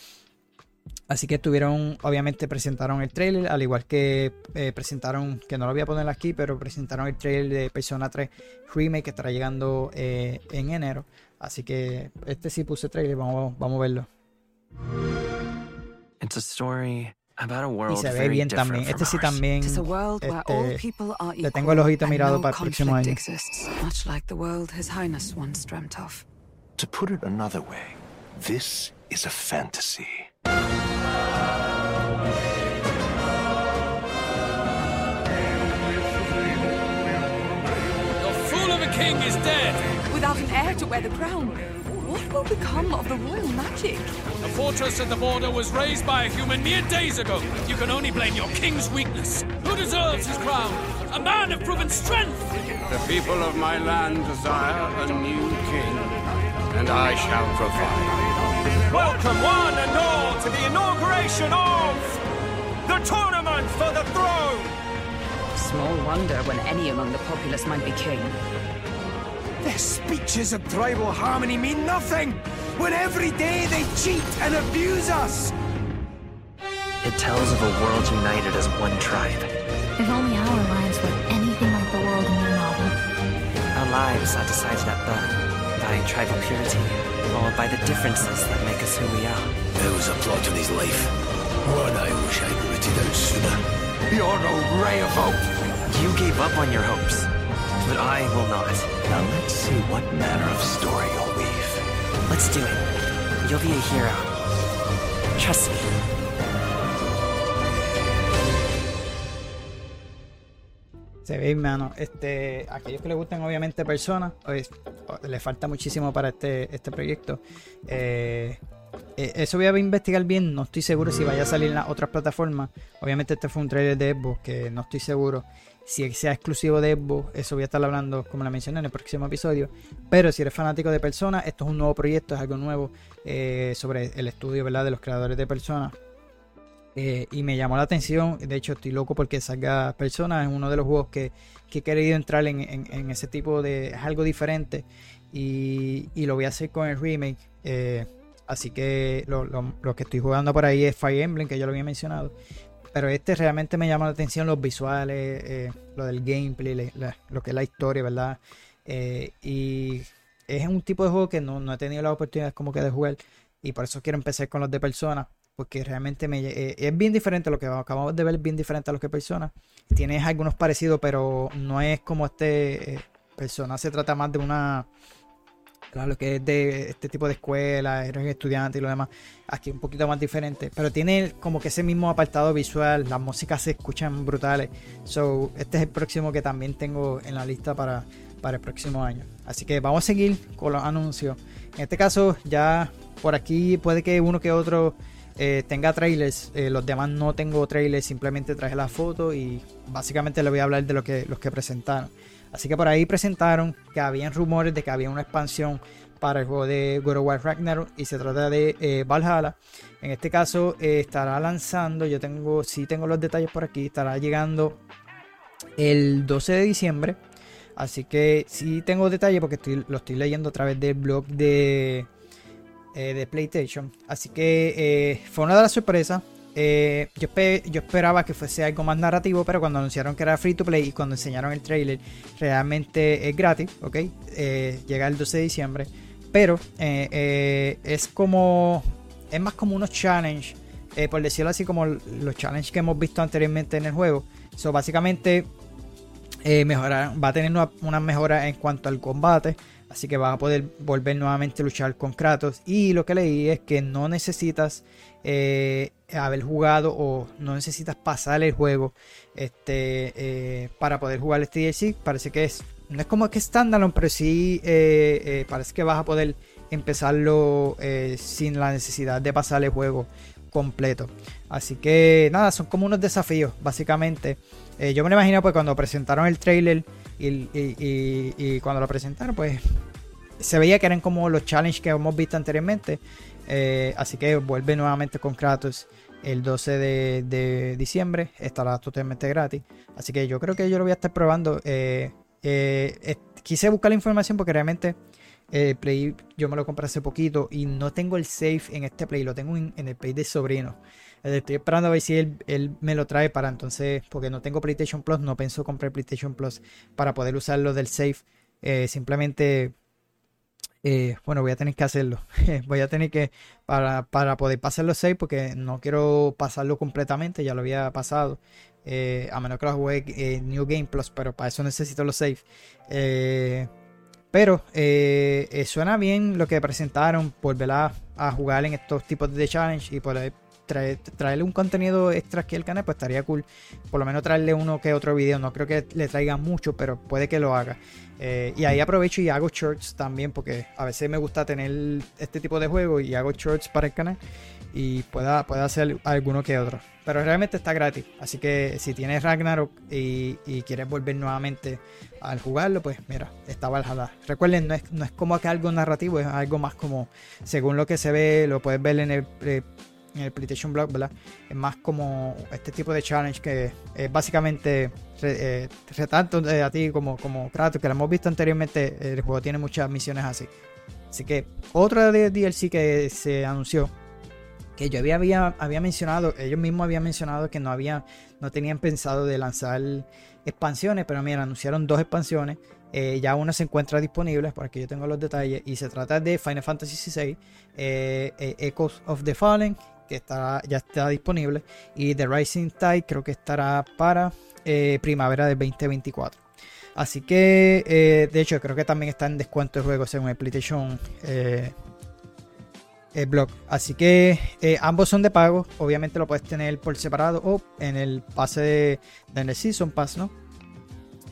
Así que estuvieron, obviamente presentaron el trailer, al igual que eh, presentaron, que no lo voy a poner aquí, pero presentaron el trailer de Persona 3 Remake que estará llegando en enero. Así que este sí puse trailer, vamos, vamos a verlo. It's a story about a world se ve very bien different también. from Este sí ours. también. It is a world where all Este, people are le equal tengo el ojito mirado no para el próximo conflict año. exists, much like the world His Highness once dreamt of. To put it another way, this is a fantasy. Your fool of a king is dead. Without an heir to wear the crown, what will become of the royal magic? The fortress at the border was raised by a human mere days ago. You can only blame your king's weakness. Who deserves his crown? A man of proven strength. The people of my land desire a new king, and I shall provide. Welcome one and all to the inauguration of the tournament for the throne. Small wonder when any among the populace might be king. Their speeches of tribal harmony mean nothing when every day they cheat and abuse us. It tells of a world united as one tribe. If only our lives were anything like the world in your novel. Our lives are decided at birth by tribal purity or by the differences that make us who we are. There was a plot in his life. One I wish I'd rooted out sooner. You're no ray of hope. You gave up on your hopes, but I will not. Now let's see what manner of story you'll weave. Let's do it. You'll be a hero. Trust me. Se ve, hermano. Este, aquellos que les gusten, obviamente, personas, pues, le falta muchísimo para este, este proyecto. Eh, eh, eso voy a investigar bien. No estoy seguro si vaya a salir en las otras plataformas. Obviamente, este fue un trailer de Xbox que no estoy seguro si sea exclusivo de Xbox. Eso voy a estar hablando, como la mencioné, en el próximo episodio. Pero si eres fanático de Persona, esto es un nuevo proyecto, es algo nuevo eh, sobre el estudio ¿verdad? de los creadores de Persona. Eh, y me llamó la atención. De hecho, estoy loco porque salga Persona. Es uno de los juegos que, que he querido entrar en, ese tipo de. Es algo diferente. Y, lo voy a hacer con el remake. Así que lo, que estoy jugando por ahí es Fire Emblem, que ya lo había mencionado. Pero este realmente me llama la atención los visuales, eh, lo del gameplay, lo que es la historia, ¿verdad? Eh, y es un tipo de juego que no, no he tenido la oportunidad como que de jugar. Y por eso quiero empezar con los de Persona. Porque realmente me, eh, es bien diferente lo que acabamos de ver, bien diferente a lo que Persona. Tiene algunos parecidos, pero no es como este Persona. Se trata más de una. Claro, lo que es de este tipo de escuela, eres estudiante y lo demás. Aquí un poquito más diferente. Pero tiene como que ese mismo apartado visual. Las músicas se escuchan brutales. So, este es el próximo que también tengo en la lista para, para el próximo año. Así que vamos a seguir con los anuncios. En este caso, ya por aquí puede que uno que otro eh, tenga trailers. eh, los demás no tengo trailers, simplemente traje la foto y básicamente le voy a hablar de lo que, los que presentaron. Así que por ahí presentaron que habían rumores de que había una expansión para el juego de God of War Ragnarok y se trata de eh, Valhalla. En este caso eh, estará lanzando, yo tengo, sí tengo los detalles por aquí, estará llegando el 12 de diciembre. Así que sí tengo detalles porque lo estoy leyendo a través del blog de, eh, de PlayStation. Así que fue una de las sorpresas. Eh, yo, espe- yo esperaba que fuese algo más narrativo, pero cuando anunciaron que era free to play y cuando enseñaron el trailer, realmente es gratis, ¿ok? Eh, llega el 12 de diciembre. Pero eh, es como. Es más como unos challenge. por decirlo así, como los challenges que hemos visto anteriormente en el juego. So, básicamente mejorar, va a tener una, una mejora en cuanto al combate. Así que vas a poder volver nuevamente a luchar con Kratos. Y lo que leí es que no necesitas haber jugado o no necesitas pasar el juego este, eh, para poder jugar este DLC. Parece que es, no es como que standalone, pero sí eh, eh, parece que vas a poder empezarlo eh, sin la necesidad de pasar el juego completo. Así que nada, son como unos desafíos, básicamente. Eh, yo me lo imagino pues cuando presentaron el trailer y, y- cuando lo presentaron, pues se veía que eran como los challenges que hemos visto anteriormente. Eh, así que vuelve nuevamente con Kratos el 12 de, de diciembre. Estará totalmente gratis. Así que yo creo que yo lo voy a estar probando. Eh, eh, eh, quise buscar la información porque realmente El Play yo me lo compré hace poquito y no tengo el save en este Play, lo tengo en, el Play de sobrino. Eh, Estoy esperando a ver si él, él me lo trae para entonces, porque no tengo PlayStation Plus, no pienso comprar PlayStation Plus para poder usarlo del save. Eh, simplemente eh, bueno, voy a tener que hacerlo. [laughs] voy a tener que, para, para poder pasar los 6, porque no quiero pasarlo completamente, ya lo había pasado. eh, a menos que lo juegue eh, New Game Plus, pero para eso necesito los saves. Eh, pero suena bien lo que presentaron, volver a, a jugar en estos tipos de challenge y poder traer- traerle un contenido extra aquí al canal, pues estaría cool. Por lo menos traerle uno que otro video. No creo que le traiga mucho, pero puede que lo haga. Eh, y ahí aprovecho y hago shorts también, porque a veces me gusta tener este tipo de juego y hago shorts para el canal y pueda, pueda hacer alguno que otro. Pero realmente está gratis. Así que si tienes Ragnarok y, y quieres volver nuevamente al jugarlo, pues mira, está Valhalla. Recuerden, no es, no es como que algo narrativo, es algo más como, según lo que se ve, lo puedes ver en el, eh, en el PlayStation Blog, ¿verdad? Es más como este tipo de challenge que es básicamente eh, retando a ti como, como Kratos, que lo hemos visto anteriormente, el juego tiene muchas misiones así. Así que otro de DLC que se anunció que yo había, había, había mencionado, ellos mismos habían mencionado que no había, no tenían pensado de lanzar expansiones, pero mira, anunciaron dos expansiones. eh, ya una se encuentra disponible, por aquí yo tengo los detalles, y se trata de Final Fantasy XVI, eh, eh, Echoes of the Fallen, ya está disponible, y The Rising Tide creo que estará para eh, primavera del 2024. Así que, eh, de hecho, creo que también está en descuento el juego según el PlayStation eh, el blog. Así que ambos son de pago. Obviamente lo puedes tener por separado o en el pase de, de en Season Pass, ¿no?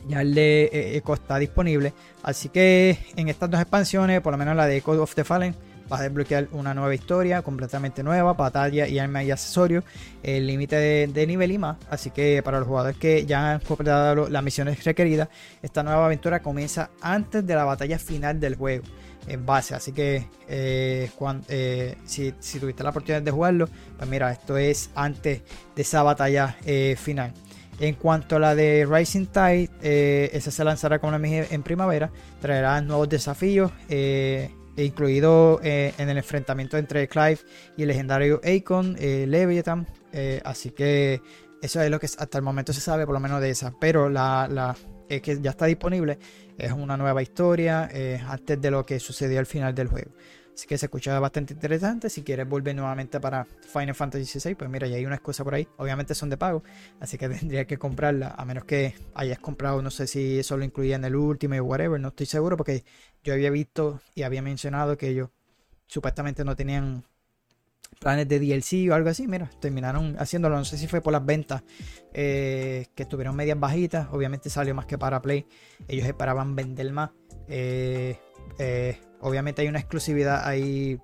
Ya el de Echo está disponible. Así que en estas dos expansiones, por lo menos la de Echo of the Fallen, vas a desbloquear una nueva historia completamente nueva, batalla y armas y accesorios, el límite de, nivel y más. Así que para los jugadores que ya han completado las misiones requeridas, esta nueva aventura comienza antes de la batalla final del juego en base. Así que eh, eh, si, tuviste la oportunidad de jugarlo, pues mira, esto es antes de esa batalla eh, final. En cuanto a la de Rising Tide, esa se lanzará como la en primavera. Traerá nuevos desafíos, incluido eh, en el enfrentamiento entre Clive y el legendario Akon, eh, Leviathan. Eh, así que eso es lo que hasta el momento se sabe, por lo menos de esa. Pero la, eh, que ya está disponible es una nueva historia antes de lo que sucedió al final del juego. Así que se escucha bastante interesante. Si quieres volver nuevamente para Final Fantasy VI, pues mira, ya hay una excusa por ahí. Obviamente son de pago, así que [laughs] tendría que comprarla. A menos que hayas comprado, no sé si eso lo incluía en el último o whatever, no estoy seguro porque yo había visto y había mencionado que ellos supuestamente no tenían planes de DLC o algo así. Mira, terminaron haciéndolo. No sé si fue por las ventas eh, que estuvieron medias bajitas. Obviamente salió más que para Play. Ellos esperaban vender más. Eh, eh, obviamente hay una exclusividad ahí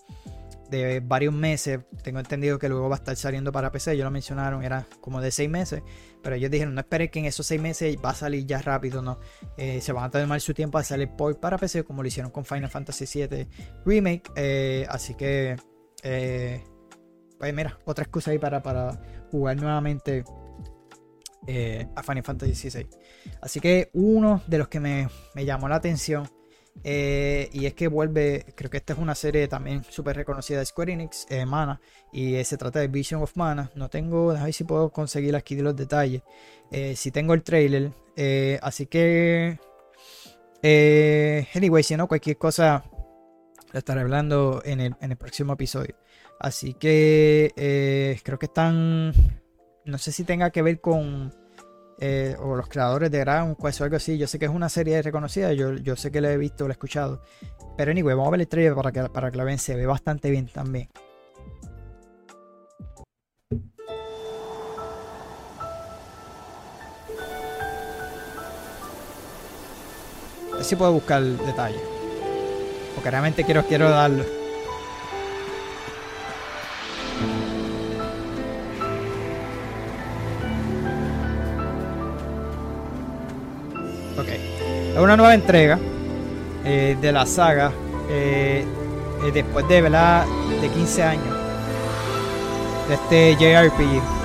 de varios meses. Tengo entendido que luego va a estar saliendo para PC. Ellos lo mencionaron, era como de seis meses. Pero ellos dijeron, no esperes que en esos seis meses va a salir ya rápido, no. Eh, se van a tomar su tiempo a salir por para PC, como lo hicieron con Final Fantasy VII Remake. Eh, así que, eh, pues mira, otra excusa ahí para, para jugar nuevamente a Final Fantasy XVI. Así que uno de los que me, me llamó la atención eh, y es que vuelve, creo que esta es una serie también súper reconocida de Square Enix, eh, Mana, y eh, se trata de Vision of Mana. No tengo, a ver si puedo conseguir aquí los detalles. Si tengo el trailer, así que, anyway, si no, cualquier cosa lo estaré hablando en el, en el próximo episodio. Así que creo que están, no sé si tenga que ver con eh, o los creadores de Dragon Quest o algo así. Yo sé que es una serie reconocida, yo, yo sé que la he visto, la he escuchado. Pero anyway, vamos a ver el trailer para que, para que la vean, se ve bastante bien también. A ver si puedo buscar detalles. Porque realmente quiero, quiero darlo. Es una nueva entrega eh, de la saga. eh, eh, después de, ¿verdad? de 15 años. De este JRPG.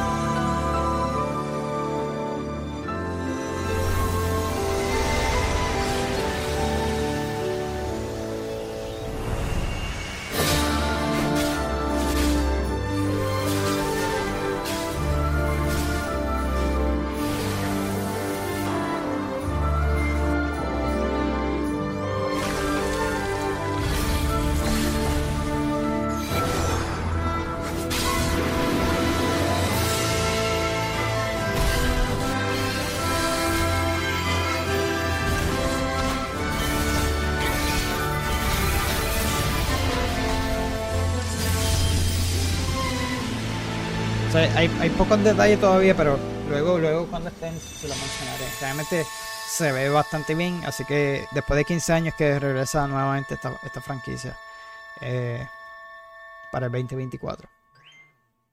Hay, pocos detalles todavía, pero luego, luego cuando estén se lo mencionaré. Realmente se ve bastante bien, así que después de 15 años que regresa nuevamente esta, esta franquicia eh, para el 2024.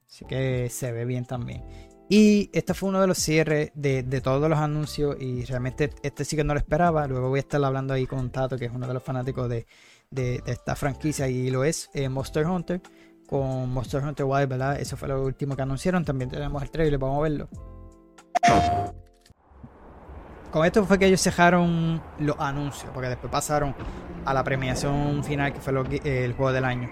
Así que se ve bien también. Y este fue uno de los cierres de, de, todos los anuncios y realmente este sí que no lo esperaba. Luego voy a estar hablando ahí con Tato, que es uno de los fanáticos de, de, de esta franquicia y lo es eh, Monster Hunter con Monster Hunter Wild, ¿verdad? Eso fue lo último que anunciaron. También tenemos el trailer, vamos a verlo. Con esto fue que ellos cejaron los anuncios, porque después pasaron a la premiación final, que fue eh, el juego del año.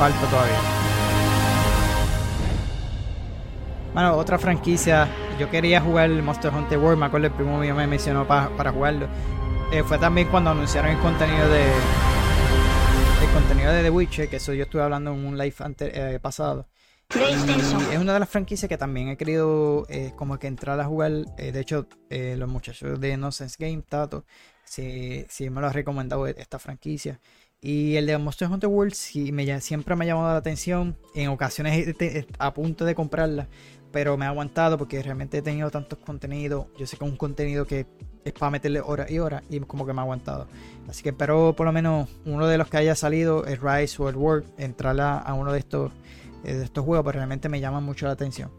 Falta todavía. Bueno, otra franquicia. Yo quería jugar el Monster Hunter World. Me acuerdo el primo mío me mencionó para jugarlo. Eh, fue también cuando anunciaron el contenido de. El contenido de The Witcher. Que eso yo estuve hablando en un live eh, pasado. Y es una de las franquicias que también he querido eh, como que entrar a jugar. Eh, de hecho, eh, los muchachos de Nonsense Game, Tato, sí, sí me lo ha recomendado esta franquicia. Y el de Monster Hunter World sí, me, siempre me ha llamado la atención. En ocasiones a punto de comprarla, pero me ha aguantado porque realmente he tenido tantos contenidos. Yo sé que es un contenido que es para meterle horas y horas y como que me ha aguantado. Así que espero por lo menos uno de los que haya salido, el Rise o el World, entrar a, uno de estos, eh, de estos juegos, pero realmente me llama mucho la atención.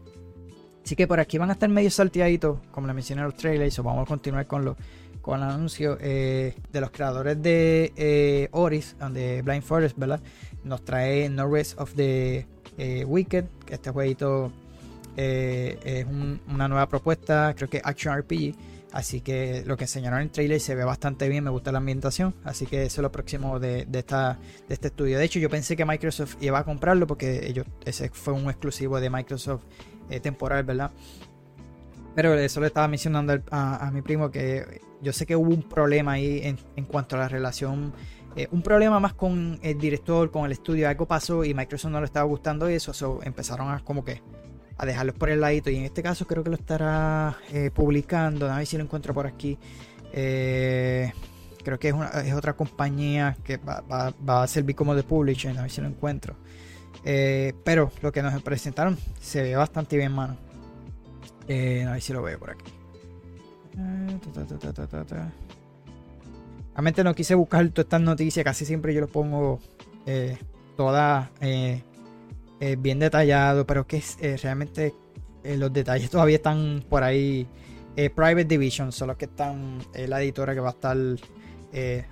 Así que por aquí van a estar medio salteaditos, como les mencioné en los trailers, vamos a continuar con los con el anuncio eh, de los creadores de eh, Oris, de Blind Forest, ¿verdad? Nos trae No of the eh, Wicked, este jueguito eh, es una nueva propuesta, creo que Action RPG. Así que lo que enseñaron en el trailer se ve bastante bien, me gusta la ambientación. Así que eso es lo próximo de este estudio. De hecho, yo pensé que Microsoft iba a comprarlo porque ellos, ese fue un exclusivo de Microsoft temporal, ¿verdad? Pero eso le estaba mencionando a, mi primo que yo sé que hubo un problema ahí en, cuanto a la relación. Eh, un problema más con el director, con el estudio. Algo pasó y Microsoft no le estaba gustando eso. So empezaron a como que a dejarlos por el ladito. Y en este caso creo que lo estará eh, publicando. A ver si lo encuentro por aquí. Eh, creo que es, otra compañía que va, a servir como de publisher. A ver si lo encuentro. pero lo que nos presentaron se ve bastante bien, mano. A ver si lo veo por aquí. Realmente no quise buscar todas estas noticias, casi siempre yo lo pongo eh, todas eh, eh, bien detallado, pero que realmente los detalles todavía están por ahí. Private Division son los que están, la editora que va a estar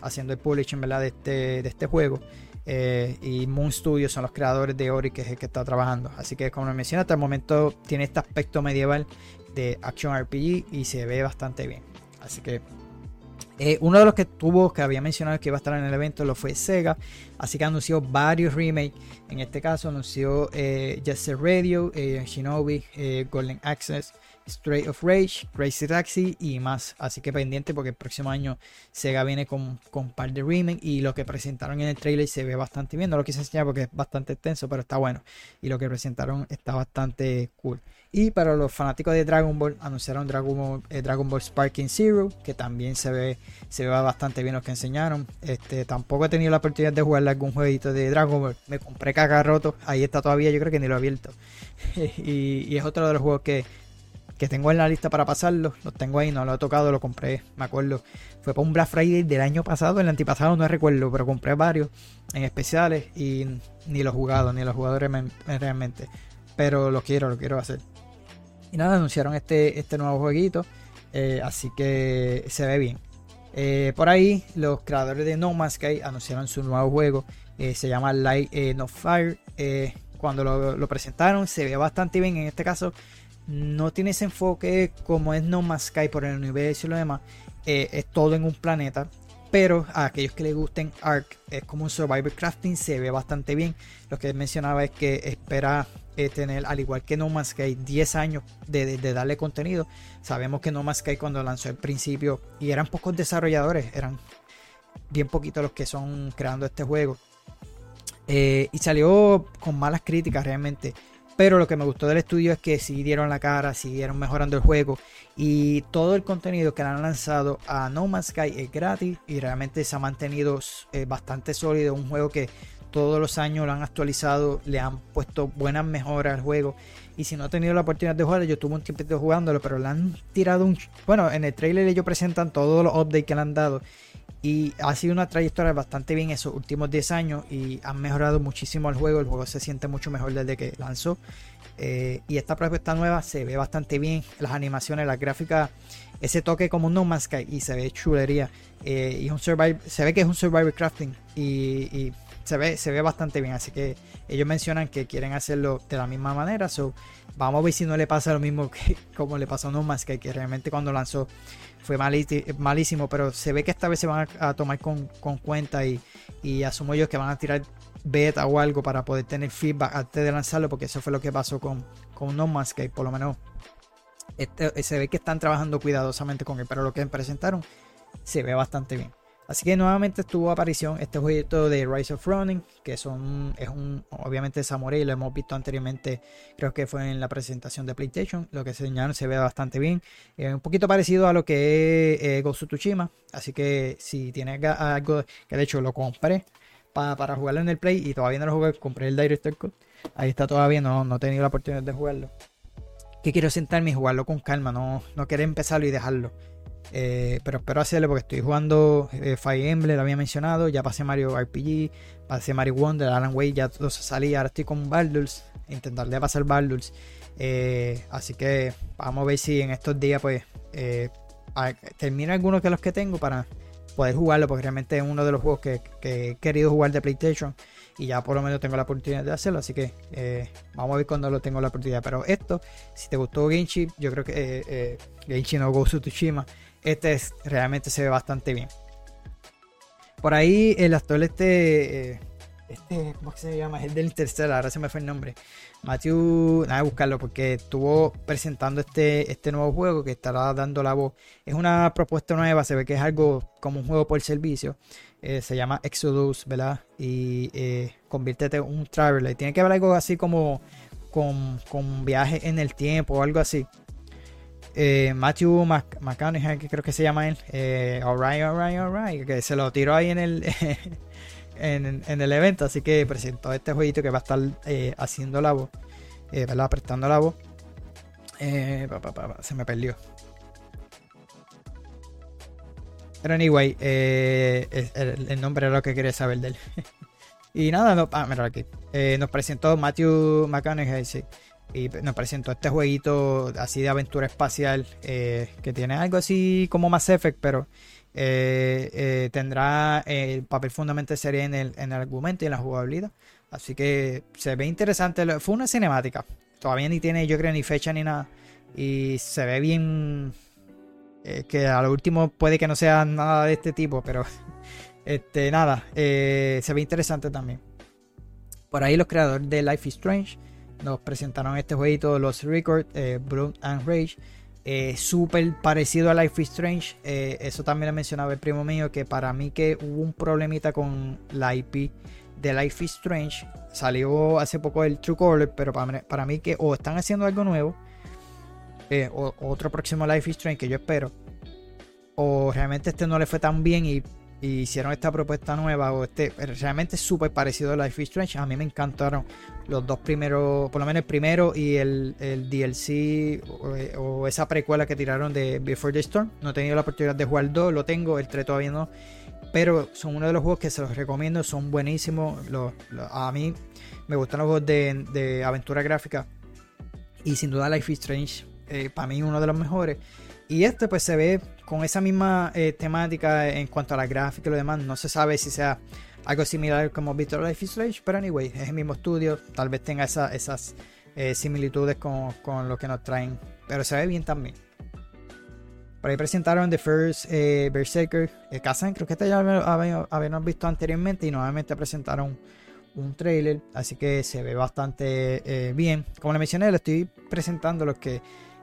haciendo el publishing. De, este, de este juego. y Moon Studios son los creadores de Ori, que es el que está trabajando. Así que, como mencioné, hasta el momento tiene este aspecto medieval de Action RPG y se ve bastante bien. Así que eh, uno de los que tuvo, que había mencionado que iba a estar en el evento, lo fue Sega. Así que anunció varios remakes. En este caso anunció eh, Radio, eh, Shinobi, eh, Golden Access, Stray of Rage, Crazy Taxi y más. Así que pendiente porque el próximo año Sega viene con, con un par de remakes y lo que presentaron en el trailer se ve bastante bien. No lo quise enseñar porque es bastante extenso, pero está bueno. Y lo que presentaron está bastante cool. Y para los fanáticos de Dragon Ball, anunciaron Dragon Ball, eh, Dragon Ball Sparking Zero, que también se ve, se ve bastante bien lo que enseñaron. Este, tampoco he tenido la oportunidad de jugar algún jueguito de Dragon Ball. Me compré Kakaroto, ahí está todavía, yo creo que ni lo he abierto. [laughs] y, es otro de los juegos que que tengo en la lista para pasarlo. Los tengo ahí, no lo he tocado, lo compré, me acuerdo. Fue para un Black Friday del año pasado, el antipasado no recuerdo, pero compré varios en especiales y ni los jugado, ni los jugadores realmente. Pero lo quiero, lo quiero hacer. Y nada, anunciaron este, este nuevo jueguito. Eh, así que se ve bien. Eh, por ahí, los creadores de No Man's Sky anunciaron su nuevo juego. Eh, se llama Light No Fire. cuando lo, presentaron, se ve bastante bien. En este caso, no tiene ese enfoque como es No Man's Sky por el universo y lo demás. es todo en un planeta. Pero a aquellos que les gusten Ark, es como un Survivor Crafting, se ve bastante bien. Lo que mencionaba es que espera eh, tener, al igual que No Man's Sky, 10 años de, darle contenido. Sabemos que No Man's Sky cuando lanzó el principio, y eran pocos desarrolladores, eran bien poquitos los que son creando este juego. Eh, y salió con malas críticas realmente. Pero lo que me gustó del estudio es que sí dieron la cara, siguieron mejorando el juego y todo el contenido que han lanzado a No Man's Sky es gratis y realmente se ha mantenido eh, bastante sólido. Un juego que todos los años lo han actualizado, le han puesto buenas mejoras al juego. Y si no he tenido la oportunidad de jugarlo, yo tuve un tiempo jugándolo, pero le han tirado un. Bueno, en el trailer ellos presentan todos los updates que le han dado. Y ha sido una trayectoria bastante bien esos últimos 10 años y han mejorado muchísimo el juego. El juego se siente mucho mejor desde que lanzó. Eh, y esta propuesta nueva se ve bastante bien. Las animaciones, las gráficas, ese toque como un No Man's Sky y se ve chulería. Eh, y un survival, se ve que es un survival crafting y, se, ve, se ve bastante bien. Así que ellos mencionan que quieren hacerlo de la misma manera. So, vamos a ver si no le pasa lo mismo que [laughs] como le pasó a No Man's Sky, que realmente cuando lanzó fue malísimo, pero se ve que esta vez se van a, tomar con, cuenta y, y, asumo yo que van a tirar beta o algo para poder tener feedback antes de lanzarlo, porque eso fue lo que pasó con, con No Man's Sky, por lo menos este, se ve que están trabajando cuidadosamente con él, pero lo que presentaron se ve bastante bien. Así que nuevamente estuvo aparición este jueguito de Rise of Running, que son, es un, obviamente Samurai, lo hemos visto anteriormente, creo que fue en la presentación de PlayStation, lo que se enseñaron se ve bastante bien, eh, un poquito parecido a lo que es eh, of Tsushima, así que si tiene algo, que de hecho lo compré para jugarlo en el Play y todavía no lo jugué, compré el Director Cut, ahí está todavía, no, no he tenido la oportunidad de jugarlo. Que quiero sentarme y jugarlo con calma, no, no quiero empezarlo y dejarlo. Eh, pero espero hacerlo porque estoy jugando eh, Fire Emblem, lo había mencionado. Ya pasé Mario RPG, pasé Mario Wonder, Alan Wake, ya todo salí. Ahora estoy con Baldur's, intentarle pasar Baldur's. Eh, así que vamos a ver si en estos días, pues, termino algunos de los que tengo para poder jugarlo. Porque realmente es uno de los juegos que, he querido jugar de PlayStation y ya por lo menos tengo la oportunidad de hacerlo. Así que vamos a ver cuando lo tengo la oportunidad. Pero esto, si te gustó Genshi, yo creo que eh, no Ghost of Tsushima este realmente se ve bastante bien. Por ahí el actor este, eh, este, ¿cómo se llama? Es el del Interstellar, ahora se me fue el nombre. Matthew, nada buscarlo porque estuvo presentando este, este nuevo juego que estará dando la voz. Es una propuesta nueva, se ve que es algo como un juego por servicio. Eh, se llama Exodus, ¿verdad? Y eh, conviértete en un traveler. Tiene que haber algo así como con, con viaje en el tiempo o algo así. Eh, Matthew McConaughey, que creo que se llama él, eh, alright, alright, alright, que se lo tiró ahí en el, [laughs] en, el evento, así que presentó este jueguito que va a estar eh, haciendo la voz, eh, ¿verdad? Prestando la voz. se me perdió. Pero anyway, el, nombre era lo que quería saber de él. [laughs] y nada, ah, mira aquí. nos presentó Matthew McConaughey, sí. Y nos presentó este jueguito así de aventura espacial eh, que tiene algo así como Mass Effect, pero eh, eh, tendrá el papel fundamental sería en el, en el argumento y en la jugabilidad. Así que se ve interesante. Fue una cinemática. Todavía ni tiene, yo creo, ni fecha ni nada. Y se ve bien. que a lo último puede que no sea nada de este tipo, pero [laughs] este nada. se ve interesante también. Por ahí los creadores de Life is Strange nos presentaron este jueguito, los Record, eh, Blood and Rage. Eh, Súper parecido a Life is Strange. Eh, eso también lo mencionaba el primo mío, que para mí que hubo un problemita con la IP de Life is Strange. Salió hace poco el True Color, pero para, mí que o están haciendo algo nuevo, o otro próximo Life is Strange que yo espero, o realmente este no le fue tan bien y y hicieron esta propuesta nueva o este realmente súper parecido a Life is Strange. A mí me encantaron los dos primeros, por lo menos el primero y el, el DLC o, esa precuela que tiraron de Before the Storm. No he tenido la oportunidad de jugar el 2, lo tengo, el 3 todavía no. Pero son uno de los juegos que se los recomiendo, son buenísimos. A mí me gustan los juegos de, de aventura gráfica. Y sin duda Life is Strange, eh, para mí uno de los mejores. Y este pues se ve con esa misma eh, temática en cuanto a la gráfica y lo demás. No se sabe si sea algo similar como visto en Life is Strange, pero anyway, es el mismo estudio. Tal vez tenga esa- esas eh, similitudes con, lo que nos traen. Pero se ve bien también. Por ahí presentaron The First eh, Berserker eh, Kazan. Creo que este ya habíamos visto anteriormente. Y nuevamente presentaron un trailer. Así que se ve bastante eh, bien. Como le mencioné, le estoy presentando los que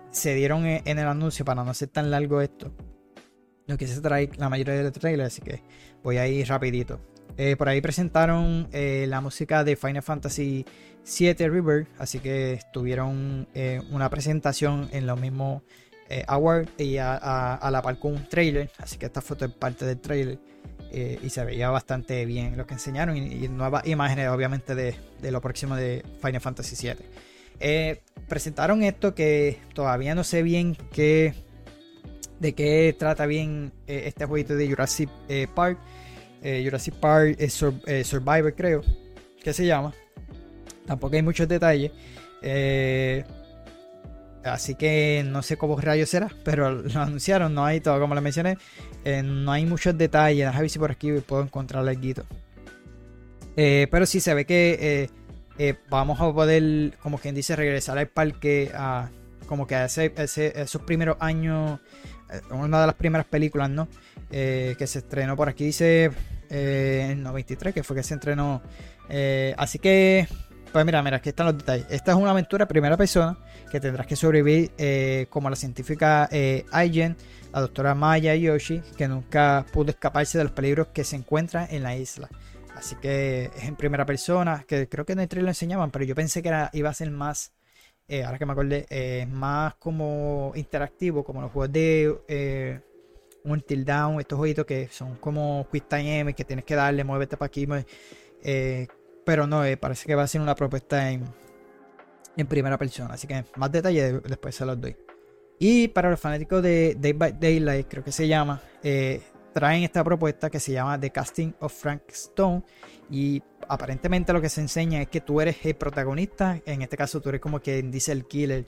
se dieron en, en el anuncio para no hacer tan largo esto. Lo que se trae la mayoría de los trailers. Así que voy a ir rapidito. Eh, por ahí presentaron eh, la música de Final Fantasy VII River. Así que tuvieron eh, una presentación en los mismos eh, Award y a, la par con un trailer. Así que esta foto es parte del trailer. y se veía bastante bien lo que enseñaron. Y, nuevas imágenes, obviamente, de, de lo próximo de Final Fantasy VII. Presentaron esto que todavía no sé bien qué. De qué trata bien este jueguito de Jurassic Park. Eh, Jurassic Park eh, eh, Survivor, creo que se llama. Tampoco hay muchos detalles. Así que no sé cómo rayos será, pero [laughs] lo anunciaron. No hay todo, como le mencioné. no hay muchos detalles. Déjame ver si por aquí puedo encontrar algo. Pero sí se ve que vamos a poder, como quien dice, regresar al parque a como que ese- ese- esos primeros años, una de las primeras películas, ¿no? Eh, que se estrenó por aquí, dice eh, en 93, que fue que se estrenó. Eh, así que, pues mira, mira, aquí están los detalles. Esta es una aventura en primera persona que tendrás que sobrevivir eh, como la científica eh, Aigen, la doctora Maya Yoshi, que nunca pudo escaparse de los peligros que se encuentran en la isla. Así que es en primera persona, que creo que en el trailer lo enseñaban, pero yo pensé que iba a ser más, eh, ahora que me acordé, eh, más como interactivo, como los juegos de eh, Until Down, estos jueguitos que son como Quick Time M, que tienes que darle, muévete para aquí, eh, pero no, parece que va a ser una propuesta en, en primera persona, así que más detalles después se los doy. Y para los fanáticos de Day by Daylight, creo que se llama, traen esta propuesta que se llama The Casting of Frank Stone. Y aparentemente lo que se enseña es que tú eres el protagonista. En este caso, tú eres como quien dice el killer.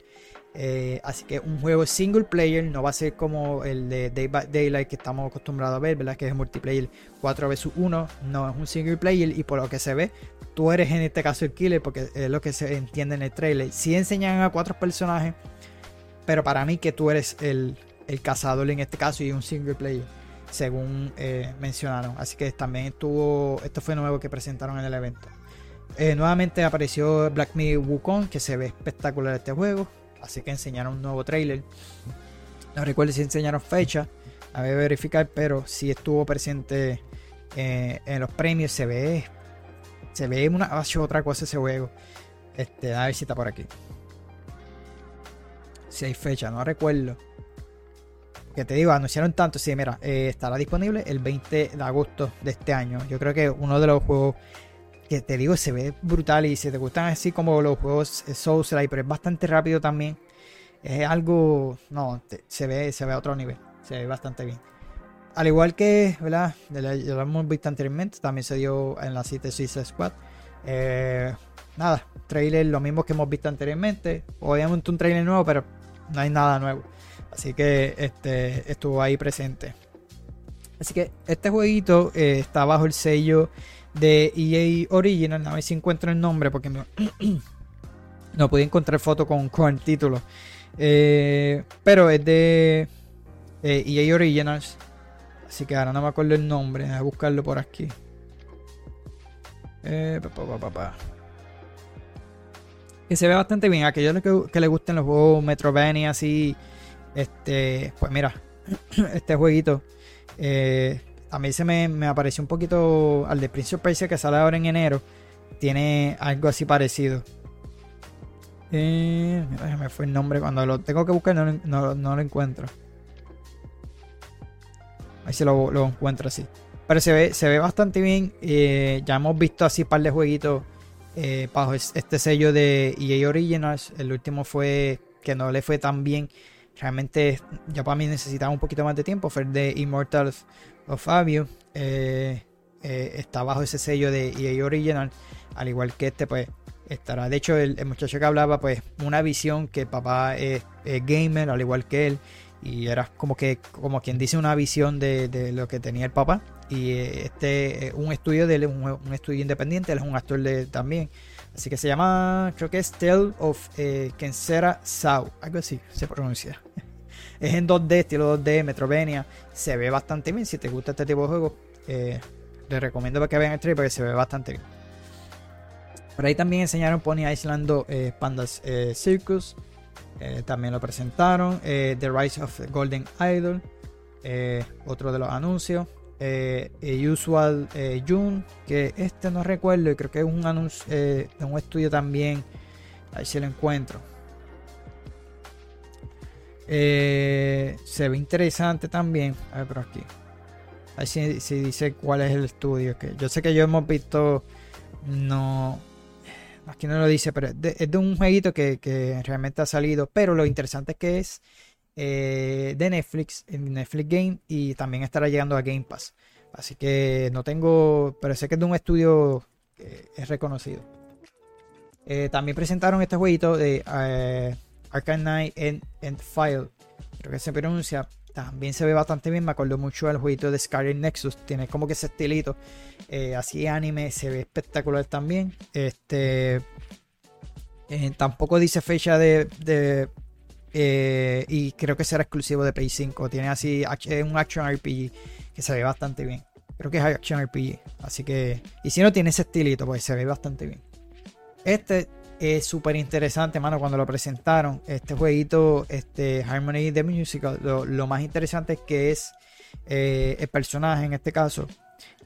Eh, así que un juego single player no va a ser como el de Day by Daylight que estamos acostumbrados a ver, ¿verdad? Que es multiplayer 4 vs 1. No es un single player y por lo que se ve, tú eres en este caso el killer porque es lo que se entiende en el trailer. Si enseñan a cuatro personajes, pero para mí que tú eres el, el cazador en este caso y un single player, según eh, mencionaron. Así que también estuvo, esto fue nuevo que presentaron en el evento. Eh, nuevamente apareció Black Myth Wukong, que se ve espectacular este juego. Así que enseñaron un nuevo trailer. No recuerdo si enseñaron fecha, a ver verificar, pero sí estuvo presente eh, en los premios. Se ve, se ve una hecho otra cosa ese juego. Este, a ver si está por aquí. Si hay fecha, no recuerdo. Te digo, anunciaron tanto. Sí, mira, eh, estará disponible el 20 de agosto de este año. Yo creo que uno de los juegos que te digo se ve brutal y si te gustan así como los juegos eh, Souls Like, pero es bastante rápido también. Es algo, no, se ve, se ve a otro nivel. Se ve bastante bien. Al igual que, ¿verdad? Ya lo hemos visto anteriormente, también se dio en la cita Suicide Squad. Eh, nada, trailer lo mismo que hemos visto anteriormente. Obviamente un trailer nuevo, pero no hay nada nuevo. Así que este estuvo ahí presente. Así que este jueguito eh, está bajo el sello de EA Original. A ver si encuentro el nombre porque [clears throat] no, pude encontrar foto con, con el título. Eh, pero es de eh, EA Originals. Así que ahora no me acuerdo el nombre. Voy a buscarlo por aquí. Eh, pa, pa, pa, pa, pa. Que se ve bastante bien. Aquellos que, que les gusten los juegos Metrovania así. Este. Pues mira. [clears throat] Este jueguito. eh, a mí se me, me apareció un poquito al de Prince of Persia que sale ahora en enero. Tiene algo así parecido. Eh, me fue el nombre. Cuando lo tengo que buscar no, no, no lo encuentro. Ahí se lo, lo encuentro así. Pero se ve, se ve bastante bien. eh, ya hemos visto así un par de jueguitos eh, bajo es- este sello de EA Originals. El último fue que no le fue tan bien. Realmente ya para mí necesitaba un poquito más de tiempo. Fue de Immortals of Fabio. Eh, eh, está bajo ese sello de EA Original. Al igual que este, pues estará. De hecho, el, muchacho que hablaba, pues, una visión que papá es, gamer, al igual que él. Y era como que, como quien dice, una visión de, de lo que tenía el papá. Y eh, este es un estudio de él, un, un estudio independiente, él es un actor de, también. Así que se llama, creo que es Tale of eh, Kensera Sao, algo así se pronuncia. [laughs] Es en 2D, estilo 2D, Metrovenia. Se ve bastante bien. Si te gusta este tipo de juegos, eh, les recomiendo que vean el trailer porque se ve bastante bien. Por ahí también enseñaron Pony Island 2, eh, Pandas eh, Circus. También lo presentaron. The Rise of Golden Idol. otro de los anuncios. Eh, eh, Usual eh, June. Que este no recuerdo. Y creo que es un anuncio eh, de un estudio también. Ahí si lo encuentro. Eh, se ve interesante también. A ver, por aquí. Ahí si, si dice cuál es el estudio. Que yo sé que yo hemos visto. No. Aquí no lo dice, pero es de, es de un jueguito que, que realmente ha salido. Pero lo interesante es que es eh, de Netflix, en Netflix Game, y también estará llegando a Game Pass. Así que no tengo, pero sé que es de un estudio es reconocido. Eh, también presentaron este jueguito de eh, Arcane Knight and, File. Creo que se pronuncia. También se ve bastante bien. Me acuerdo mucho del jueguito de Skyrim Nexus. Tiene como que ese estilito. eh, así anime. Se ve espectacular también. Este. tampoco dice fecha de, eh, y creo que será exclusivo de Play 5. Tiene así un action RPG que se ve bastante bien. Creo que es action RPG. Así que. Y si no tiene ese estilito, pues se ve bastante bien. Este es súper interesante, mano, cuando lo presentaron. Este jueguito, este Harmony the Musical, lo, más interesante es que es eh, el personaje, en este caso,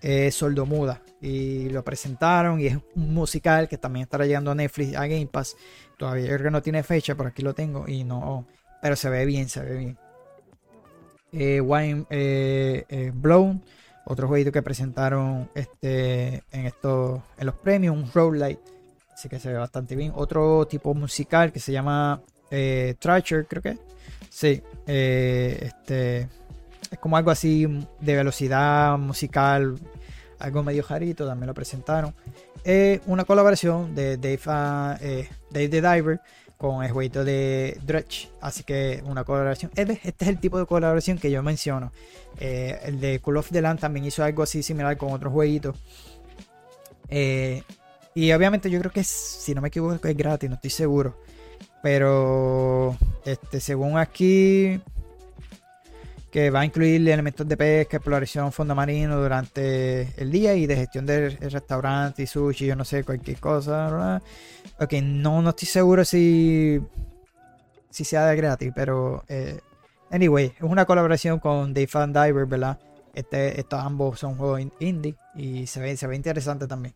es sordomuda. Y lo presentaron y es un musical que también estará llegando a Netflix, a Game Pass. Todavía yo creo que no tiene fecha, por aquí lo tengo y no, pero se ve bien, se ve bien. Eh, Wine eh, eh, Blown, otro jueguito que presentaron este, en, estos, en los premios, un roguelite. Así que se ve bastante bien. Otro tipo musical que se llama eh, creo que. Sí. este. Es como algo así de velocidad musical. Algo medio jarito. También lo presentaron. Eh, una colaboración de Dave, ah, Dave the Diver con el jueguito de Dredge. Así que una colaboración. Este, es el tipo de colaboración que yo menciono. Eh, el de Call of the Land también hizo algo así similar con otro jueguito. Eh, y obviamente yo creo que si no me equivoco es gratis, no estoy seguro. Pero este, según aquí, que va a incluir elementos de pesca, exploración fondo marino durante el día y de gestión del restaurante y sushi, yo no sé, cualquier cosa. Ok, no, no estoy seguro si, si sea de gratis, pero eh, anyway, es una colaboración con Dave Fan Diver, ¿verdad? Este, estos ambos son juegos in- indie y se ve, se ve interesante también.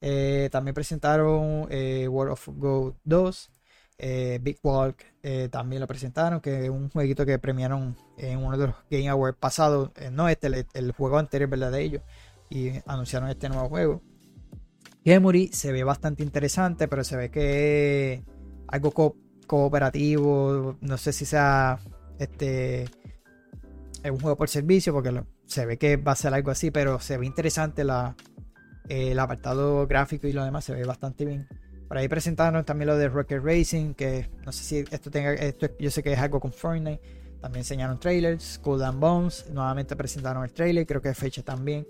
Eh, también presentaron eh, World of Go 2, eh, Big Walk, también lo presentaron, que es un jueguito que premiaron en uno de los Game Awards pasados, no este, el, el juego anterior, ¿verdad? De ellos, y anunciaron este nuevo juego. Gemury se ve bastante interesante, pero se ve que es algo co- cooperativo, no sé si sea este es un juego por servicio, porque se ve que va a ser algo así, pero se ve interesante eh, el apartado gráfico y lo demás se ve bastante bien. Por ahí presentaron también lo de Rocket Racing, que no sé si esto tenga, esto yo sé que es algo con Fortnite. También enseñaron trailers, Cool and Bones, nuevamente presentaron el trailer, creo que es fecha también.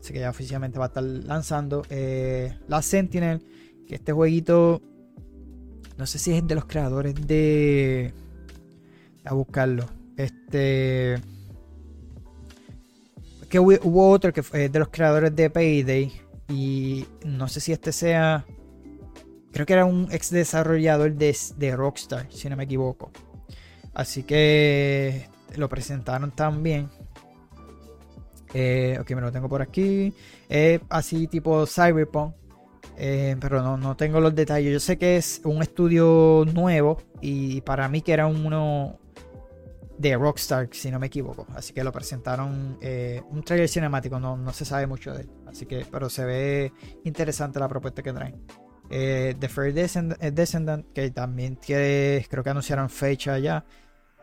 Así que ya oficialmente va a estar lanzando. Eh, la Sentinel, que este jueguito, no sé si es de los creadores de... A buscarlo. Este... Que hubo, otro que fue de los creadores de Payday. Y no sé si este sea. Creo que era un ex desarrollador de, de Rockstar, si no me equivoco. Así que lo presentaron también. Eh, ok, me lo tengo por aquí. Es así tipo Cyberpunk. eh, pero no, no tengo los detalles. Yo sé que es un estudio nuevo. Y para mí que era uno. de Rockstar, si no me equivoco. Así que lo presentaron eh, un trailer cinemático, no, no se sabe mucho de él. Así que, pero se ve interesante la propuesta que traen. Eh, The Fair eh, Descendant, que también tiene, creo que anunciaron fecha ya.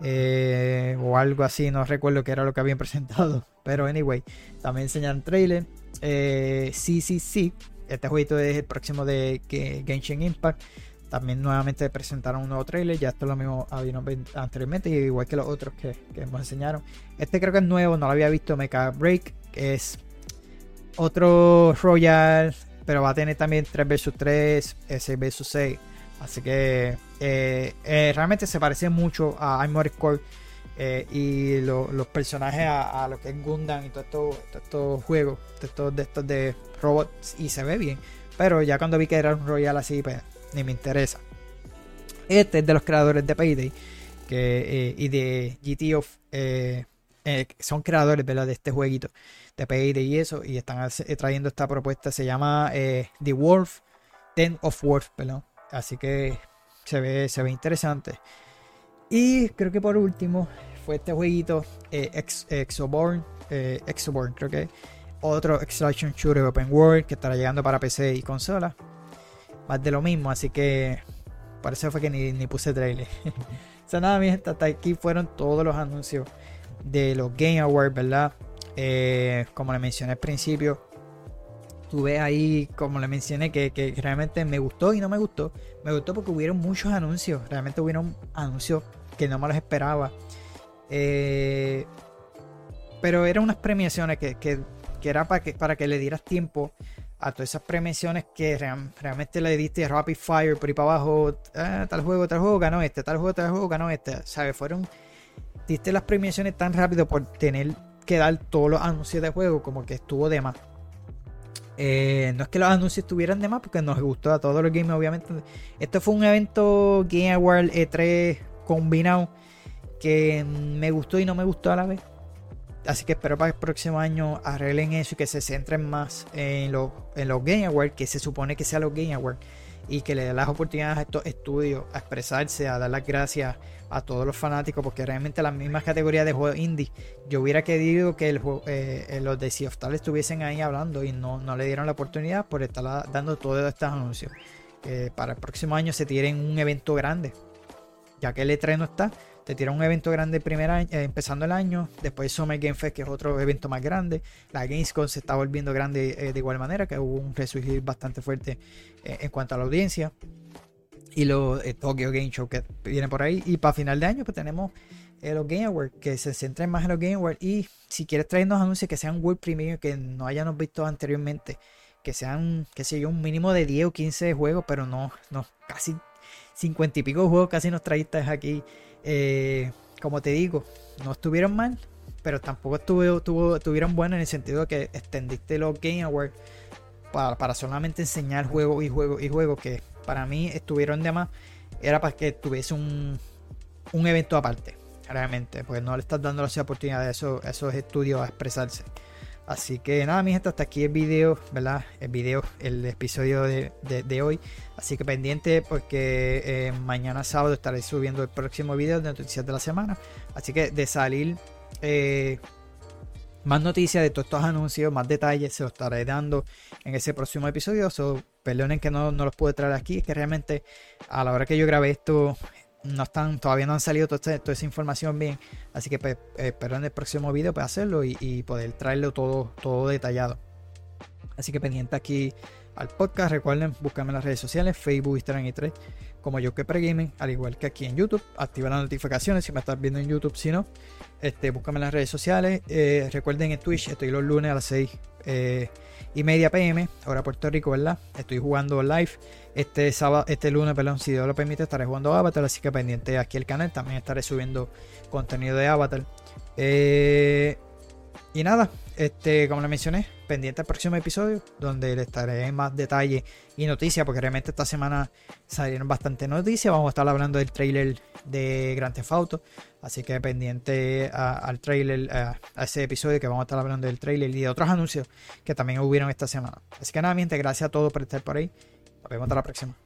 Eh, o algo así, no recuerdo qué era lo que habían [laughs] presentado. Pero anyway, también enseñaron trailer. Eh, CCC, este jueguito es el próximo de Genshin Impact. También nuevamente presentaron un nuevo trailer. Ya esto es lo mismo visto anteriormente, igual que los otros que, que nos enseñaron. Este creo que es nuevo, no lo había visto. Mecha Break, que es otro Royal, pero va a tener también 3 vs 3, 6 vs 6. Así que eh, eh, realmente se parece mucho a Armored Core eh, y lo- los personajes a, a lo que es Gundam y todos estos juegos, todos estos de estos de robots y se ve bien. Pero ya cuando vi que era un Royal así, pues ni me interesa. Este es de los creadores de Payday eh, y de GT of, son creadores de este jueguito de Payday y eso y están trayendo esta propuesta se llama The Wolf Ten of Wolf perdón. Así que se ve se ve interesante. Y creo que por último fue este jueguito eh, Ex- Exoborn eh, Exoborn creo que otro extraction shooter open world que estará llegando para PC y consola. Más de lo mismo así que por eso fue que ni, ni puse trailer. [laughs] O sea nada mi gente hasta aquí fueron todos los anuncios de los Game Awards verdad eh, como le mencioné al principio, tuve ahí, como le mencioné, que, que realmente me gustó y no me gustó. Me gustó porque hubieron muchos anuncios, realmente hubieron anuncios que no me los esperaba. Eh, pero eran unas premiaciones que, que- que era para que, para que le dieras tiempo a todas esas premiaciones que real- realmente le diste rapid fire por ahí para abajo. ah, tal juego, tal juego ganó este, tal juego, tal juego ganó este. ¿Sabes? Fueron. Diste las premiaciones tan rápido por tener que dar todos los anuncios de juego, como que estuvo de más. Eh, no es que los anuncios estuvieran de más, porque nos gustó a todos los games, obviamente. Esto fue un evento Game Award E3 combinado que me gustó y no me gustó a la vez. Así que espero para el próximo año arreglen eso y que se centren más en, los en los Game Awards, que se supone que sea los Game Awards, y que le den las oportunidades a estos estudios a expresarse, a dar las gracias a todos los fanáticos, porque realmente las mismas categorías de juegos indie, yo hubiera querido que el, eh, eh, los de Sea of Stars estuviesen ahí hablando y no, no le dieron la oportunidad por estar dando todos estos anuncios. Que para el próximo año se tiren un evento grande, ya que el E3 no está, te tiran un evento grande primer año, eh, empezando el año, después Summer Game Fest, que es otro evento más grande, la Gamescom se está volviendo grande eh, de igual manera, que hubo un resurgir bastante fuerte eh, en cuanto a la audiencia, y los Tokyo Game Show que viene por ahí, y para final de año pues tenemos los Game Awards, que se centren más en los Game Awards, y si quieres traernos anuncios que sean World Premiere, que no hayamos visto anteriormente, que sean, qué sé yo, un mínimo de 10 o 15 juegos, pero no, no, casi 50 y pico juegos casi nos traíste aquí. Eh, como te digo, no estuvieron mal, pero tampoco estuvo, tuvo- estuvieron buenos en el sentido de que extendiste los Game Awards para, solamente enseñar juego y juego y juego que para mí estuvieron de más. Era para que tuviese un, un evento aparte, realmente, pues no le estás dando la oportunidad a esos, esos estudios a expresarse. Así que nada, mi gente, hasta aquí el video, ¿verdad? El video, el episodio de, de- hoy. Así que pendiente porque eh, mañana sábado estaré subiendo el próximo video de noticias de la semana. Así que de salir eh, más noticias de todos estos anuncios, más detalles, se los estaré dando en ese próximo episodio. So, perdonen que no, no los pude traer aquí, es que realmente a la hora que yo grabé esto no están, todavía no han salido toda, esa información bien. Así que pues, espero en el próximo video pues, hacerlo y, poder traerlo todo, todo detallado. Así que pendiente aquí al podcast. Recuerden buscarme en las redes sociales, Facebook, Instagram y Threads, como yo que Pregaming, al igual que aquí en YouTube. Activa las notificaciones si me estás viendo en YouTube. Si no, este, búscame en las redes sociales. Eh, recuerden en Twitch, estoy los lunes a las 6 eh, y media pm, ahora Puerto Rico, ¿verdad? Estoy jugando live. Este sábado, este lunes, perdón, si Dios lo permite, estaré jugando Avatar, así que pendiente aquí el canal. También estaré subiendo contenido de Avatar. Eh, y nada, este, como le mencioné, pendiente al próximo episodio, donde le estaré en más detalle y noticias, porque realmente esta semana salieron bastante noticias. Vamos a estar hablando del trailer de Grand Theft Auto, así que pendiente al trailer, a, a ese episodio que vamos a estar hablando del trailer y de otros anuncios que también hubieron esta semana. Así que nada, mi gente, gracias a todos por estar por ahí. Nos vemos hasta la próxima.